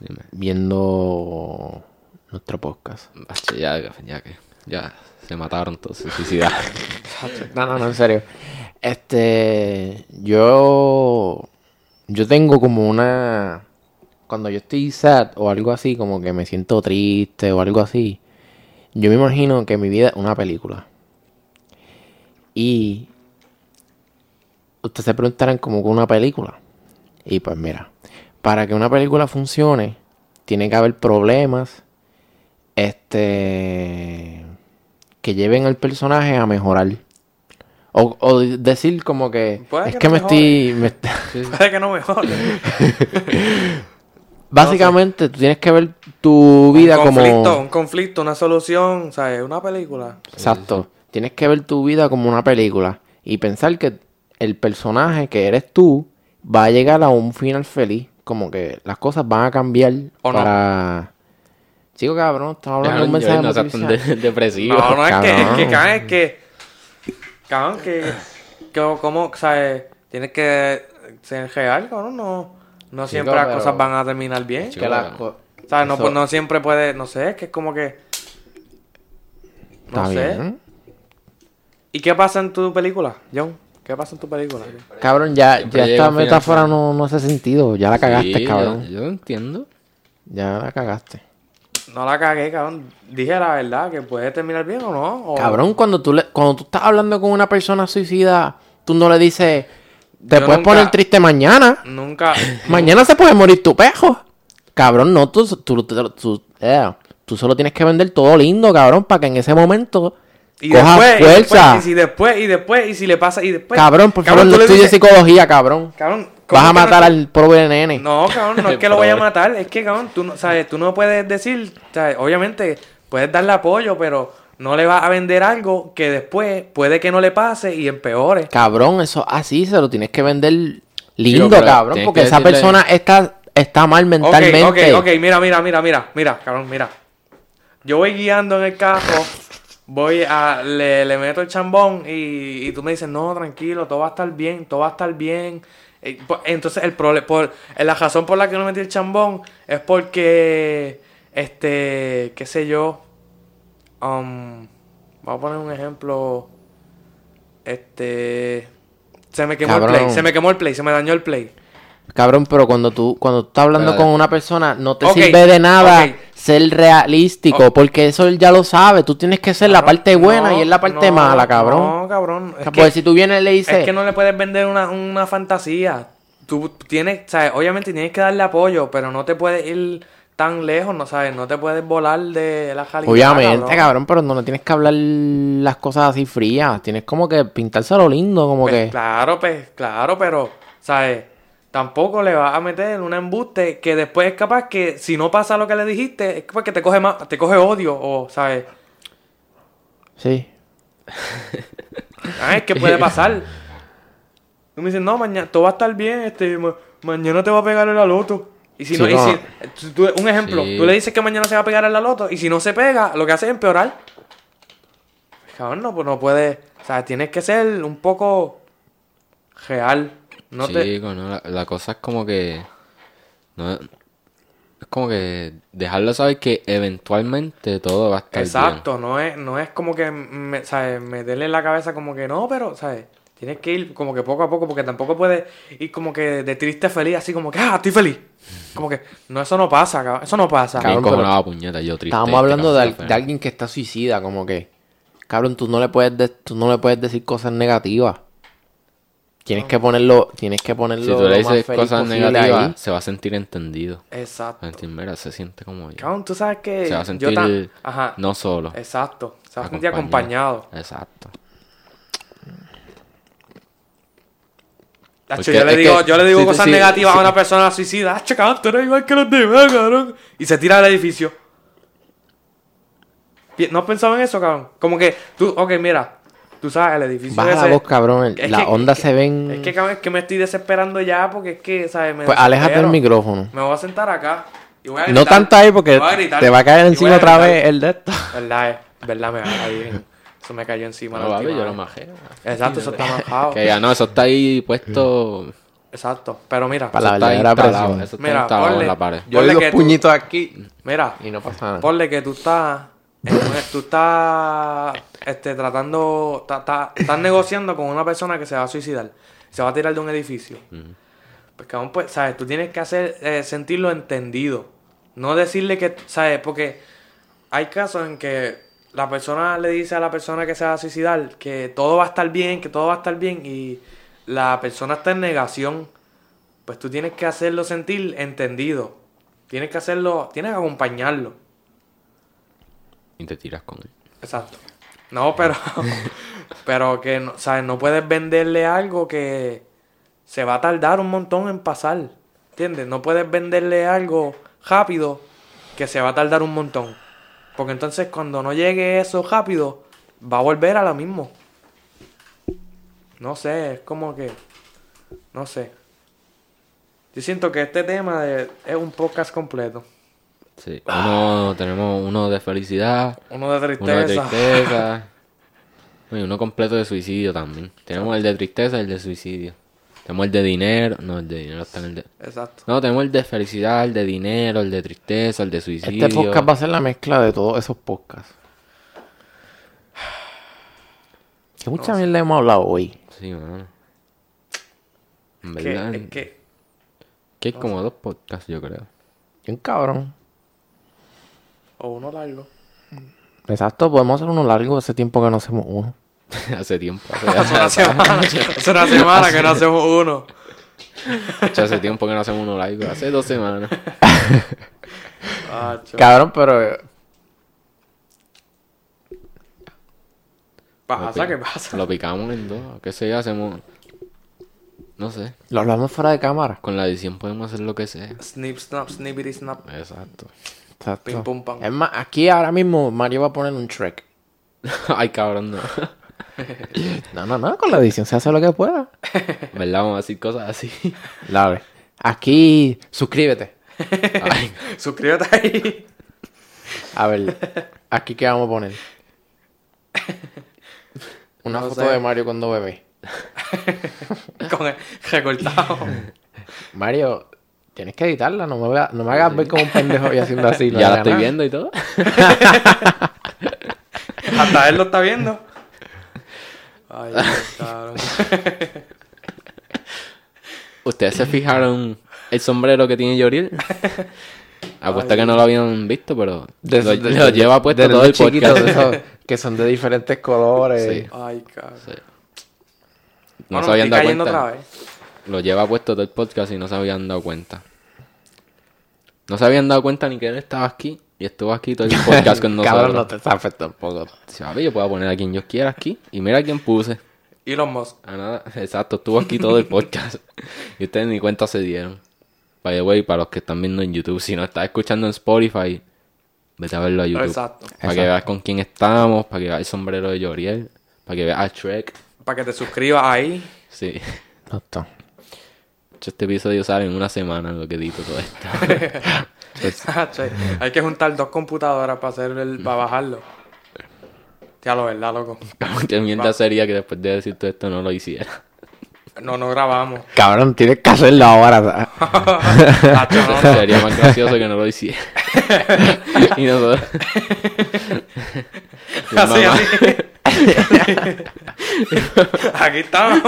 Dime. Viendo nuestro podcast. Ya, ya que. Ya se mataron todos, se suicidaron. No, no, no, en serio. Este, yo, yo tengo como una, cuando yo estoy sad o algo así, como que me siento triste o algo así, yo me imagino que mi vida es una película. Y ustedes se preguntarán como con una película. Y pues mira, para que una película funcione, tiene que haber problemas, este, que lleven al personaje a mejorar. O, o decir como que Puede es que que, no me estoy, me- Puede que no mejore. básicamente tú tienes que ver tu vida un como conflicto, un conflicto, una solución, ¿sabes? Una película. Exacto. Tienes que ver tu vida como una película y pensar que el personaje que eres tú va a llegar a un final feliz. Como que las cosas van a cambiar ¿O no? para... Chico, cabrón, estamos hablando de un mensaje no de- depresivo. No, no, es que, es que, Cabrón. es que, cabrón, que, que como, ¿sabes? Tienes que ser real, cabrón, no, no Chico, siempre las cosas van a terminar bien. Chico, Que las co- ¿Sabes? No, eso- pues, no siempre puede, no sé, es que es como que, no Está sé. bien. ¿Y qué pasa en tu película, John? ¿Qué pasa en tu película? Cabrón, ya, ya esta metáfora no, no hace sentido. Ya la cagaste, Sí, cabrón. Yo, yo entiendo. Ya la cagaste. No la cagué, cabrón. Dije la verdad, que puede terminar bien o no. o- Cabrón, cuando tú, le, cuando tú estás hablando con una persona suicida, tú no le dices, te Yo puedes nunca- poner triste mañana. Nunca. Mañana se puede morir tu pejo. Cabrón, no, tú, tú, tú, tú- eh, tú solo tienes que vender todo lindo, cabrón, para que en ese momento Y cojas después, y fuerza. después, y si después, y después, y si le pasa, y después. cabrón, por favor, no estudies psicología, cabrón. Cabrón, ¿cómo Vas a no matar al pobre nene. No, cabrón, no es que lo vaya a matar, es que, cabrón, tú no, sabes, tú no puedes decir, sabes, obviamente puedes darle apoyo, pero no le vas a vender algo que después puede que no le pase y empeore. Cabrón, eso así se lo tienes que vender lindo, pero cabrón, porque que esa decirle- persona está, está mal Ok, mentalmente. ok, ok, mira, mira, mira, mira, mira, cabrón, mira. Yo voy guiando en el carro, voy a, le, le meto el chambón y, y tú me dices, no, tranquilo, todo va a estar bien, todo va a estar bien. Eh, pues, Entonces, el problema, por, eh, la razón por la que no metí el chambón es porque, este, qué sé yo, um, voy a poner un ejemplo, este, se me quemó Cabrón. el play, se me quemó el play, se me dañó el play. Cabrón, pero cuando tú, cuando tú estás hablando con una persona, no te sirve de nada ser realístico, porque eso él ya lo sabe. Tú tienes que ser la parte buena no, y es la parte no, mala, cabrón. No, cabrón. Es pues que, si tú vienes y le dices, es que no le puedes vender una, una fantasía. Tú tienes, ¿sabes? Obviamente tienes que darle apoyo, pero no te puedes ir tan lejos, ¿no sabes? No te puedes volar de la realidad. obviamente, cabrón. pero no le tienes que hablar las cosas así frías. Tienes como que pintárselo lindo, como Pues que... claro, pues, claro, pero, ¿sabes? Tampoco le vas a meter un embuste que después es capaz que si no pasa lo que le dijiste, es porque te coge más, te coge odio, o, ¿sabes? Sí. Ah, es que puede pasar. Tú me dices, no, mañana todo va a estar bien, este, ma- mañana te va a pegar el aloto. Y si Sí, no, y no. si- tú- un ejemplo, Sí. tú le dices que mañana se va a pegar el aloto, y si no se pega, lo que hace es empeorar. Cabrón, no, pues no puedes, o sea, tienes que ser un poco real. No te... Chico, no, la, la cosa es como que. No, es como que dejarlo saber que eventualmente todo va a estar Exacto, no es, no es como que, me, ¿sabes? Meterle en la cabeza como que no, pero, ¿sabes? Tienes que ir como que poco a poco, porque tampoco puedes ir como que de triste a feliz, así como que, ah, estoy feliz. Como que, no, eso no pasa, cabrón, eso no pasa. Cabrón, pero- puñeta, yo triste. Estábamos este hablando al- de alguien que está suicida, como que... Cabrón, tú no le puedes, de- tú no le puedes decir cosas negativas. Tienes que ponerlo, tienes que ponerlo Si tú le dices cosas negativas, ahí. se va a sentir entendido. Exacto. a sentir, mira, se siente como yo. Cabrón, tú sabes que Se va a yo sentir tan... Ajá, no solo. exacto. Se va a sentir acompañado. Exacto. Hacho, yo le digo, yo le digo si cosas si- negativas si- a una persona suicida. Hacho, cabrón, tú eres igual que los demás, cabrón. Y se tira del edificio. ¿No has pensado en eso, cabrón? Como que tú, ok, mira, tú sabes, el edificio Baja la ese- voz, cabrón. Es Las ondas es se que- ven... Es que, cabrón, es que me estoy desesperando ya porque es que, ¿sabes? Me Pues aléjate del micrófono. Me voy a sentar acá. Y voy a No gritar. tanto ahí porque gritar. te va a caer encima a otra vez el de esto. Verdad, es, verdad, me va a caer. Eso me cayó encima. No, la vale, yo lo majeo. Exacto, eso está majado. Que ya no, eso está ahí puesto. Exacto. Pero mira, Para la eso está verdadera instalado, presión. Eso está Mira, instalado ponle- en la pared. Yo Ponle doy dos tú- puñitos aquí mira, y no pasa nada. ponle que tú estás, en un- tú estás, este, tratando, ta- ta- estás negociando con una persona que se va a suicidar, se va a tirar de un edificio. Pues cabrón, pues, sabes, tú tienes que hacer, eh, sentirlo entendido, no decirle que, sabes, porque hay casos en que la persona le dice a la persona que se va a suicidar que todo va a estar bien, que todo va a estar bien y la persona está en negación, pues tú tienes que hacerlo sentir entendido. Tienes que hacerlo, tienes que acompañarlo. Y te tiras con él. Exacto. No, pero, pero que, no, ¿sabes? No puedes venderle algo que se va a tardar un montón en pasar. ¿Entiendes? No puedes venderle algo rápido que se va a tardar un montón. Porque entonces cuando no llegue eso rápido, va a volver a lo mismo. No sé, es como que... No sé. Yo siento que este tema es un podcast completo. Sí. Uno, tenemos uno de felicidad, Uno de uno de tristeza. tristeza. y uno completo de suicidio también. Tenemos el de tristeza y el de suicidio. Tenemos el de dinero. No, el de dinero está en el de. Exacto. No, tenemos el de felicidad, el de dinero, el de tristeza, el de suicidio. Este podcast va a ser la mezcla de todos esos podcasts. Que mucha mierda hemos hablado hoy. Sí, mano. En verdad. es que que hay como dos podcasts, yo creo. Bien cabrón. O uno largo. Exacto, podemos hacer uno largo. Hace tiempo que no hacemos uno. hace tiempo. Hace una semana, hace una semana que no hacemos uno. Hace, tiempo que no hacemos uno live. Hace dos semanas. Ah, Cabrón, pero eh, pasa, ¿qué pasa? Lo picamos en dos. ¿Qué sé yo? Hacemos. No sé. lo hablamos fuera de cámara. Con la edición podemos hacer lo que sea. Snip, snap, snippity, snap. Exacto. Exacto. Pim, pum, pam. Es más, aquí ahora mismo Mario va a poner un track. Ay, cabrón, no. No, no, no, con la edición se hace lo que pueda. ¿Verdad? Vamos a decir cosas así. Dale. Aquí, suscríbete. Ay, Suscríbete ahí. A ver, aquí qué vamos a poner. Una No foto sé. de Mario cuando bebé. Con el recortado. Mario, tienes que editarla, no me, vea- no me hagas ver como un pendejo y haciendo así. no ya la estoy nada. viendo y todo. Hasta él lo está viendo. Ay, cabrón. ¿Ustedes se fijaron el sombrero que tiene Yoriel? Apuesta que no lo habían visto, pero De lo, de- lleva puesto de todo el los chiquitos podcast. de esos que son de diferentes colores. Sí. Ay, cabrón. Sí. No Bueno, se habían dado cuenta. otra vez. Lo lleva puesto todo el podcast y no se habían dado cuenta. No se habían dado cuenta ni que él estaba aquí y estuvo aquí todo el podcast con nosotros. Cabrón, no te zafes tampoco. Sí, papi, yo puedo poner a quien yo quiera aquí. Y mira a quién puse. Elon Musk. A nada, exacto, estuvo aquí todo el podcast. y ustedes ni cuenta se dieron. By the way, para los que están viendo en YouTube, si no estás escuchando en Spotify, vete a verlo a YouTube. Exacto. Para que veas con quién estamos, para que veas el sombrero de Yoriel, para que veas a Shrek. Para que te suscribas ahí. Sí. Exacto. Este episodio sale en una semana en lo que edito todo esto. Che, Hay que juntar dos computadoras para hacer el, para bajarlo. Ya lo verdad, loco. Qué mierda sería que después de decir todo esto no lo hiciera. No, no grabamos. Cabrón, tienes que hacerlo ahora. Tacho, no, no. Sería más gracioso que no lo hiciera. y nosotros. Así, así. Aquí estamos.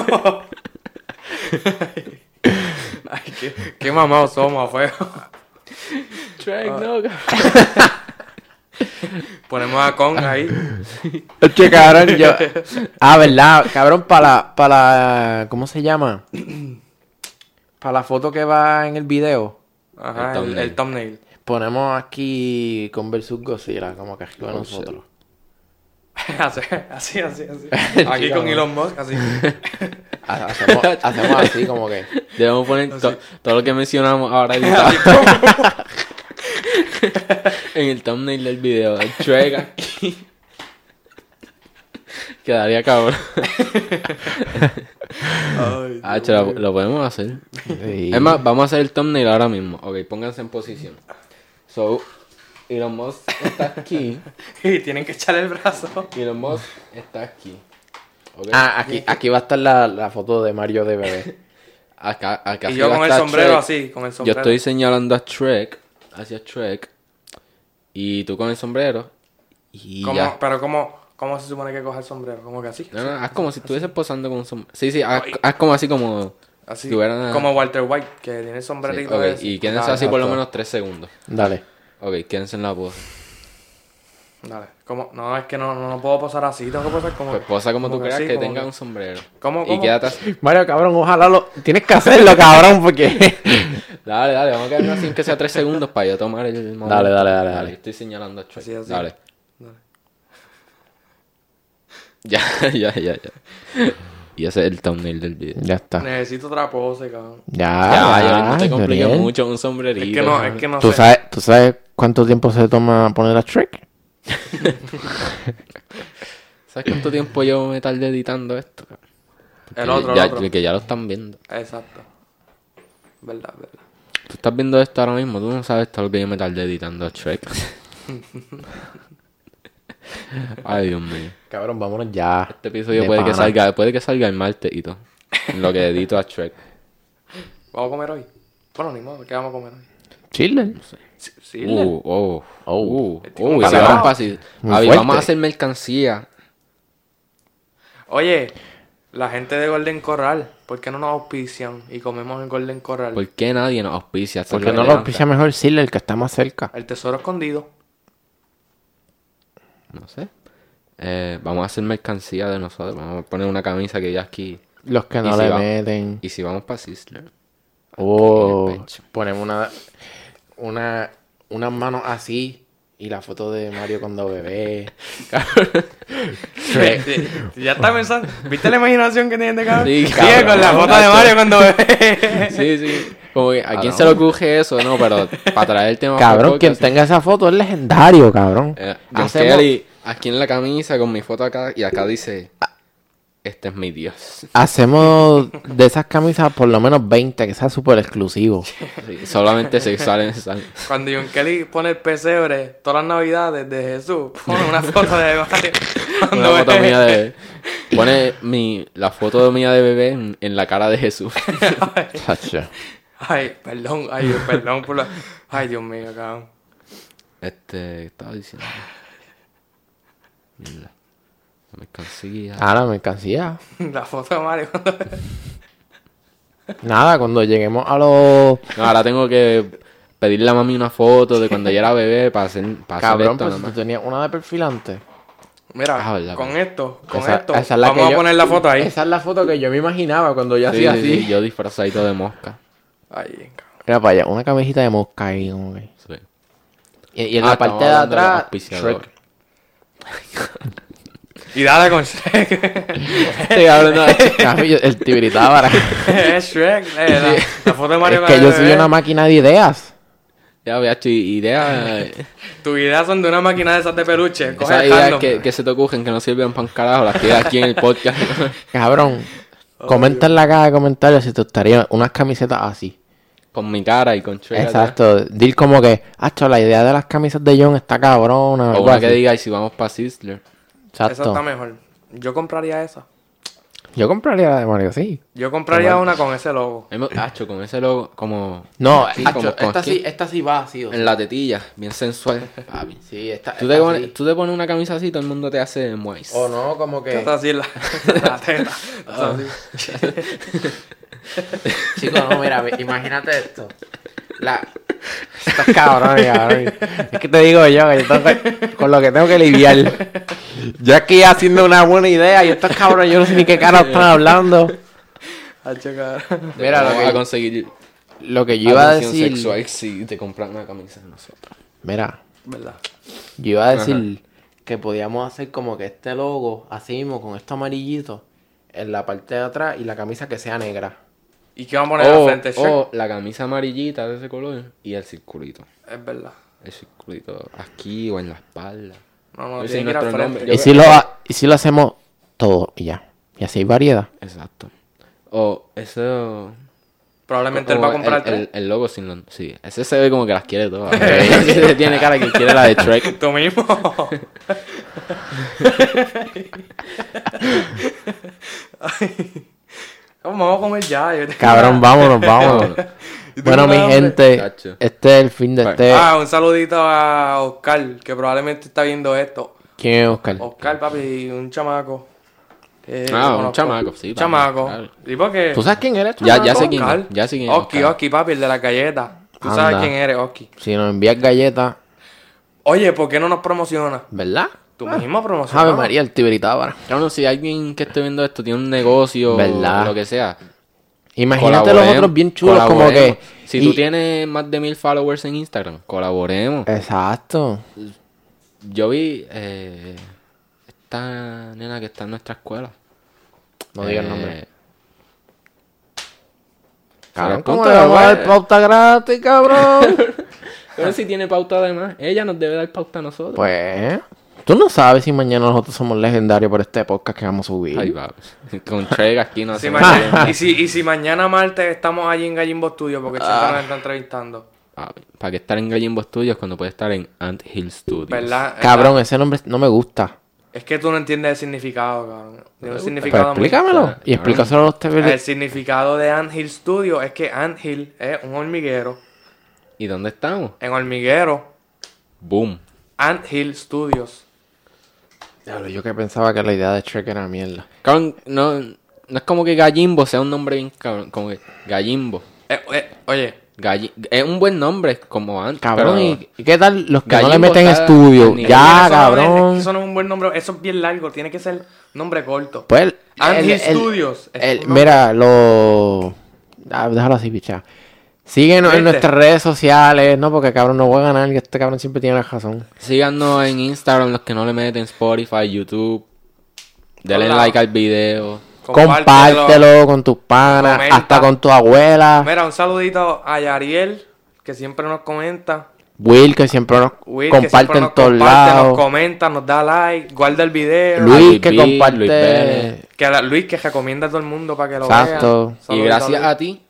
Ay, qué, qué mamados somos, feo. Shrek, no, Ponemos a Kong ahí. Che, cabrón, yo. Ah, ¿verdad? Cabrón, para la, para la- ¿Cómo se llama? Para la foto que va en el video. Ajá, El el, thumbnail. el thumbnail. Ponemos aquí con versus Godzilla, como que arriba de Oh, nosotros. así, así, así. Aquí con Elon Musk, así. Ha- Hacemos, hacemos así como que. Debemos poner to- todo lo que mencionamos ahora en el thumbnail del video. El Shrek aquí. Quedaría cabrón. Ay, Ah, che, lo, lo podemos hacer. Sí. Es más, vamos a hacer el thumbnail ahora mismo. Ok, pónganse en posición. So, Elon Musk está aquí. Y tienen que echarle el brazo. Elon Musk está aquí. Ah, aquí, aquí va a estar la, la foto de Mario de bebé. Acá, acá Y yo con el sombrero Shrek. así, con el Yo sombrero. estoy señalando a Shrek, hacia Shrek. Y tú con el sombrero. Y ¿Cómo- ya. Pero ¿cómo, ¿cómo se supone que coge el sombrero? ¿Cómo que así? No, no, haz como si estuvieses posando con un sombrero. Sí, sí, haz, haz como así como... Así, si como Walter White, que tiene el Sí, sombrerito ok, ese. y quédense Ah, así por lo menos tres segundos. Dale. Ok, quédense en la pose. Dale. ¿Cómo? No, es que no, no, no puedo posar así. Tengo que posar como. Pues posa como tú que creas sí, que tenga que- un sombrero. ¿Cómo, Y quédate así. Mario, cabrón, ojalá lo... Tienes que hacerlo, cabrón, porque... Dale, dale, vamos a quedarnos así que sea tres segundos para yo tomar el momento. Dale, dale, dale, dale. Estoy señalando a. Así, así. Dale. Dale. Ya, ya, ya, ya. Y ese es el thumbnail del video. ya está. Necesito otra pose, cabrón. Ya, Ya, ya, no te compliques mucho un sombrerito. Es que no, es que no ¿Tú sé. sabes, ¿Tú sabes cuánto tiempo se toma poner a Shrek? ¿Sabes cuánto tiempo llevo me tardé editando esto? El otro, ya, el otro. Que ya lo están viendo. Exacto. Verdad, verdad. Tú estás viendo esto ahora mismo, tú no sabes todo lo que yo me tardé editando a Shrek. Ay, Dios mío. Cabrón, vámonos ya. Este episodio De puede que salga, puede que salga el martes y todo. En lo que edito a Shrek. ¿Vamos a comer hoy? Bueno, ni modo, ¿qué vamos a comer hoy? Chile. Sí, sí, Uh, oh, Oh. uh, Estoy uh, como y si vamos fuerte. vamos a hacer mercancía. Oye, la gente de Golden Corral, ¿por qué no nos auspician y comemos en Golden Corral? ¿Por qué nadie nos auspicia? Porque lo no me auspicia mejor Chile, el que está más cerca. El tesoro escondido. No sé. Eh, vamos a hacer mercancía de nosotros. Vamos a poner una camisa que ya aquí. Los que ¿Y no si le meten. Y si vamos para Sizzler. Oh, ponemos una, una, unas manos así y la foto de Mario cuando bebé. Shrek. ya está pensando. ¿Viste la imaginación que tiene este cabrón? Sí, con la foto de Mario cuando bebé. Sí, sí. Como que, ¿a quién se le ocurre eso? No, pero para traer el tema. Cabrón, quien tenga esa foto es legendario, cabrón. Eh, John Hacemos- Kelly, aquí en la camisa con mi foto acá y acá dice, este es mi Dios. Hacemos de esas camisas por lo menos 20, que sea súper exclusivo. Sí, solamente sexuales necesarios. Cuando John Kelly pone el pesebre todas las navidades de Jesús, pone una foto de Mario. cuando Una foto bebé. mía de... Pone mi, la foto mía de bebé en, en la cara de Jesús. Ay, perdón, ay, perdón por la... Ay, Dios mío, cabrón. Este, ¿qué estaba diciendo? Mierda. Mercancía. Ah, la mercancía. La foto de Mario. Nada, cuando lleguemos a los... No, ahora tengo que pedirle a mami una foto de cuando yo era bebé para hacer, para hacer Cabrón, esto pues tú tenías una de perfilante. Mira, Ah, verdad, con esto, con Esa- esto, esa es la vamos que a yo- poner la foto ahí. Esa es la foto que yo me imaginaba cuando yo Sí, hacía sí, así. sí, yo disfrazadito de mosca. Ay. Mira para allá, una camisita de mosca ahí, como que. Sí. Y, y en Ah, la estamos parte de atrás. Shrek. Y dale con Shrek. No, cabrón, el tibritábara. es Shrek. eh, la, la foto de Mario es que yo soy una máquina de ideas. Ya, vea, idea. Tus ideas son de una máquina de esas de peluche. Coge Esas ideas que, que se te ocurren que no sirven para un carajo, las tienes aquí en el podcast. Cabrón, comenta en la caja de comentarios si te gustaría unas camisetas así. con mi cara y con Shrek. Exacto. Dir como que, hacho, la idea de las camisas de John está cabrona. O algo una así. que diga, y si vamos para Sizzler. Esa Exacto. está mejor. Yo compraría esa. Yo compraría la de Mario, sí. Yo compraría una con ese logo. Hacho, con ese logo, como. No, Sí, hacho, como- como esta, sí, esta sí va así. o sea. En la tetilla, bien sensual. papi. Sí, esta, Tú esta te, pones, sí. tú te pones una camisa así, todo el mundo te hace moist. O no, como que... Esta así la, la teta. Ah. Esa así. Chico, no, mira, imagínate esto. La... Estás cabrón, cabrón. Es que te digo yo, que yo tengo que- con lo que tengo que lidiar. Yo aquí haciendo una buena idea y estos cabrones, yo no sé ni qué cara están hablando. Mira, lo Vamos a que, conseguir lo que yo iba a decir... sexual si te compras una camisa de nosotros. Mira, ¿Verdad? yo iba a decir que podíamos hacer como que este logo, así mismo, con esto amarillito, en la parte de atrás y la camisa que sea negra. ¿Y qué vamos a poner O, al frente? Shrek? o la camisa amarillita de ese color y el circulito. Es verdad. El circulito aquí o en la espalda. No, no, tiene que ir al frente. Yo Y si, lo, ha- y si lo hacemos todo y ya. Y así hay variedad. Exacto. O eso. Probablemente él va a comprar el, tres. el, el logo sin los. Sí, ese se ve como que las quiere todas. Ese tiene cara que quiere la de Shrek. Tú mismo. Ay. Vamos a comer ya. Cabrón, vámonos, vámonos. bueno, mi gente, este es el fin de este. Ah, un saludito a Oscar, que probablemente está viendo esto. ¿Quién es Oscar? Oscar, papi, un chamaco. Ah, un chamaco, sí, Un papi, chamaco. claro. ¿Y por qué? ¿Tú sabes quién eres? Ya, ya sé quién Oscar. es. Ya sé quién es. Oski, Oscar. Oski, papi, el de la galleta. Tú Anda. sabes quién eres, Oski. Si nos envías galletas, Oye, ¿por qué no nos promociona? ¿Verdad? Tú mismo promocionas. Ave María, el tibiritábara. Claro, si alguien que esté viendo esto tiene un negocio ¿Verdad? o lo que sea. Imagínate los otros bien chulos como que... Si y- tú tienes más de mil followers en Instagram, colaboremos. Exacto. Yo vi eh, esta nena que está en nuestra escuela. No digas Eh, el nombre. se Cabrón, ¿cómo le vamos a dar pues. pauta gratis, cabrón? Pero si tiene pauta además, ella nos debe dar pauta a nosotros. pues... Tú no sabes si mañana nosotros somos legendarios por este podcast que vamos a subir. Ay, va. Con Trega aquí no Si hacemos mañana- nada. y, si, y si mañana martes estamos allí en Gallimbo Studio, porque siempre Ah. nos está entrevistando. Ah, ¿Para qué estar en Gallimbo Studios cuando puede estar en Ant Hill Studios? ¿Verdad? Cabrón, ese nombre no me gusta. Es que tú no entiendes el significado, cabrón. Tiene un significado muy- explícamelo. Y explícaselo a los El TV. significado de Ant Hill Studio es que Ant Hill es un hormiguero. ¿Y dónde estamos? En hormiguero, Boom. Ant Hill Studios. Diablo, yo que pensaba que la idea de Shrek era mierda. Cabrón, no, no es como que Gallimbo sea un nombre bien cabrón. Como que Gallimbo. Eh, eh, oye, Galli- es un buen nombre como antes. Cabrón, pero ¿y y qué tal los que no le Gallimbo meten está estudio? Ya, eso no es- cabrón. eso no es un buen nombre, eso es bien largo, tiene que ser nombre corto. Pues, el- Studios. el- mira, lo... Ah, déjalo así, picha. Síguenos en ¿Viste? nuestras redes sociales, ¿no? Porque cabrón no voy a ganar, que este cabrón siempre tiene la razón. Síganos en Instagram, los que no le meten Spotify, YouTube. Denle Hola. like al video. Compártelo, con tus panas, Comenta. hasta con tu abuela. Mira, un saludito a Yariel, que siempre nos comenta. Will, que siempre nos Will, comparte siempre en nos todos comparte, lados. Nos comenta, nos da like, guarda el video. Luis, Luis que B, comparte... Luis. Que la- Luis, que recomienda a todo el mundo para que lo Exacto. vea. Y Saludito gracias a ti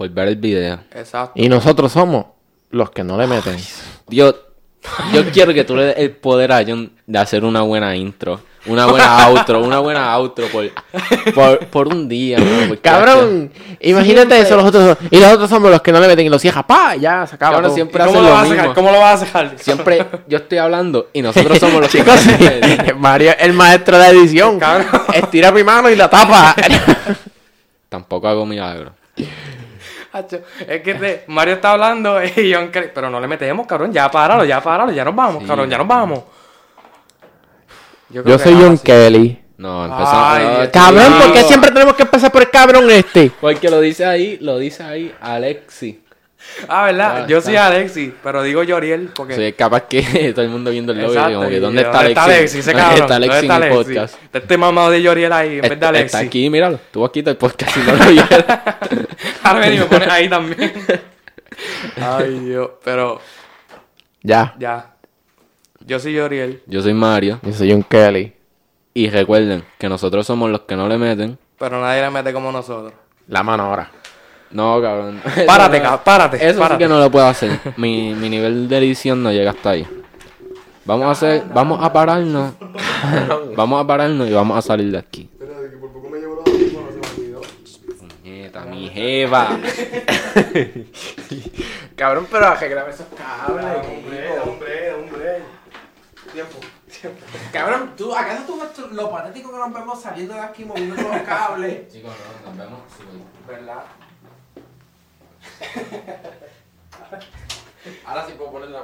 por ver el video. Exacto. Y nosotros somos los que no le meten. Yo, yo quiero que tú le des el poder a John de hacer una buena intro. Una buena outro, una buena outro por, por, por un día. ¿no? Cabrón, imagínate eso, los otros y los otros somos los que no le meten y los cierra, pa, ya se acaba. Cabrón, siempre ¿Cómo lo lo vas a mismo. sacar? ¿Cómo lo vas a sacar? Siempre yo estoy hablando y nosotros somos los que Chicos, sí, Mario, el maestro de edición. Cabrón. Estira mi mano y la tapa. Tampoco hago milagro. Es que te- Mario está hablando y John cree- Pero no le metemos, cabrón. Ya páralo, ya páralo, ya nos vamos, Sí. cabrón, ya nos vamos. Yo, soy John. Kelly. No, empezamos. Ay, no, Dios. Cabrón, Sí. ¿por qué siempre tenemos que empezar por el cabrón este? Porque lo dice ahí, lo dice ahí Alexi. Ah, ¿verdad? Ah, Yo está. soy Alexi, pero digo Yoriel porque. Soy capaz que todo el mundo viendo el logo y Exacto, como que y ¿dónde está ¿Dónde Alexi? está Alexi? Ese ¿Dónde está Alexi ¿Dónde está en el podcast? Este mamado de Yoriel ahí en vez de Está, Alexi. está aquí, míralo. Estuvo aquí el podcast y no lo vieron. Ahora ven y me pones ahí también. Ay, Dios. Pero Ya. ya. Yo soy Yoriel, Yo soy Mario. Yo soy John Kelly. Y recuerden que nosotros somos los que no le meten. pero nadie le mete como nosotros. La mano ahora. No, cabrón. Párate, Eso no- ca- párate. Eso sí párate. que no lo puedo hacer. Mi, mi nivel de edición no llega hasta ahí. Vamos a hacer, vamos a pararnos. vamos a pararnos y vamos a salir de aquí. Espérate, que por poco me llevo los audífonos, se me olvidó. Puñeta, mi jeva. Cabrón, pero arreglame esos cables. Hombre, hombre, hombre. Tiempo, tiempo. Cabrón, ¿tú, ¿acaso tú ves lo patético que nos vemos saliendo de aquí moviendo los cables? Chicos, no, nos vemos. ¿Verdad? Ahora sí puedo poner la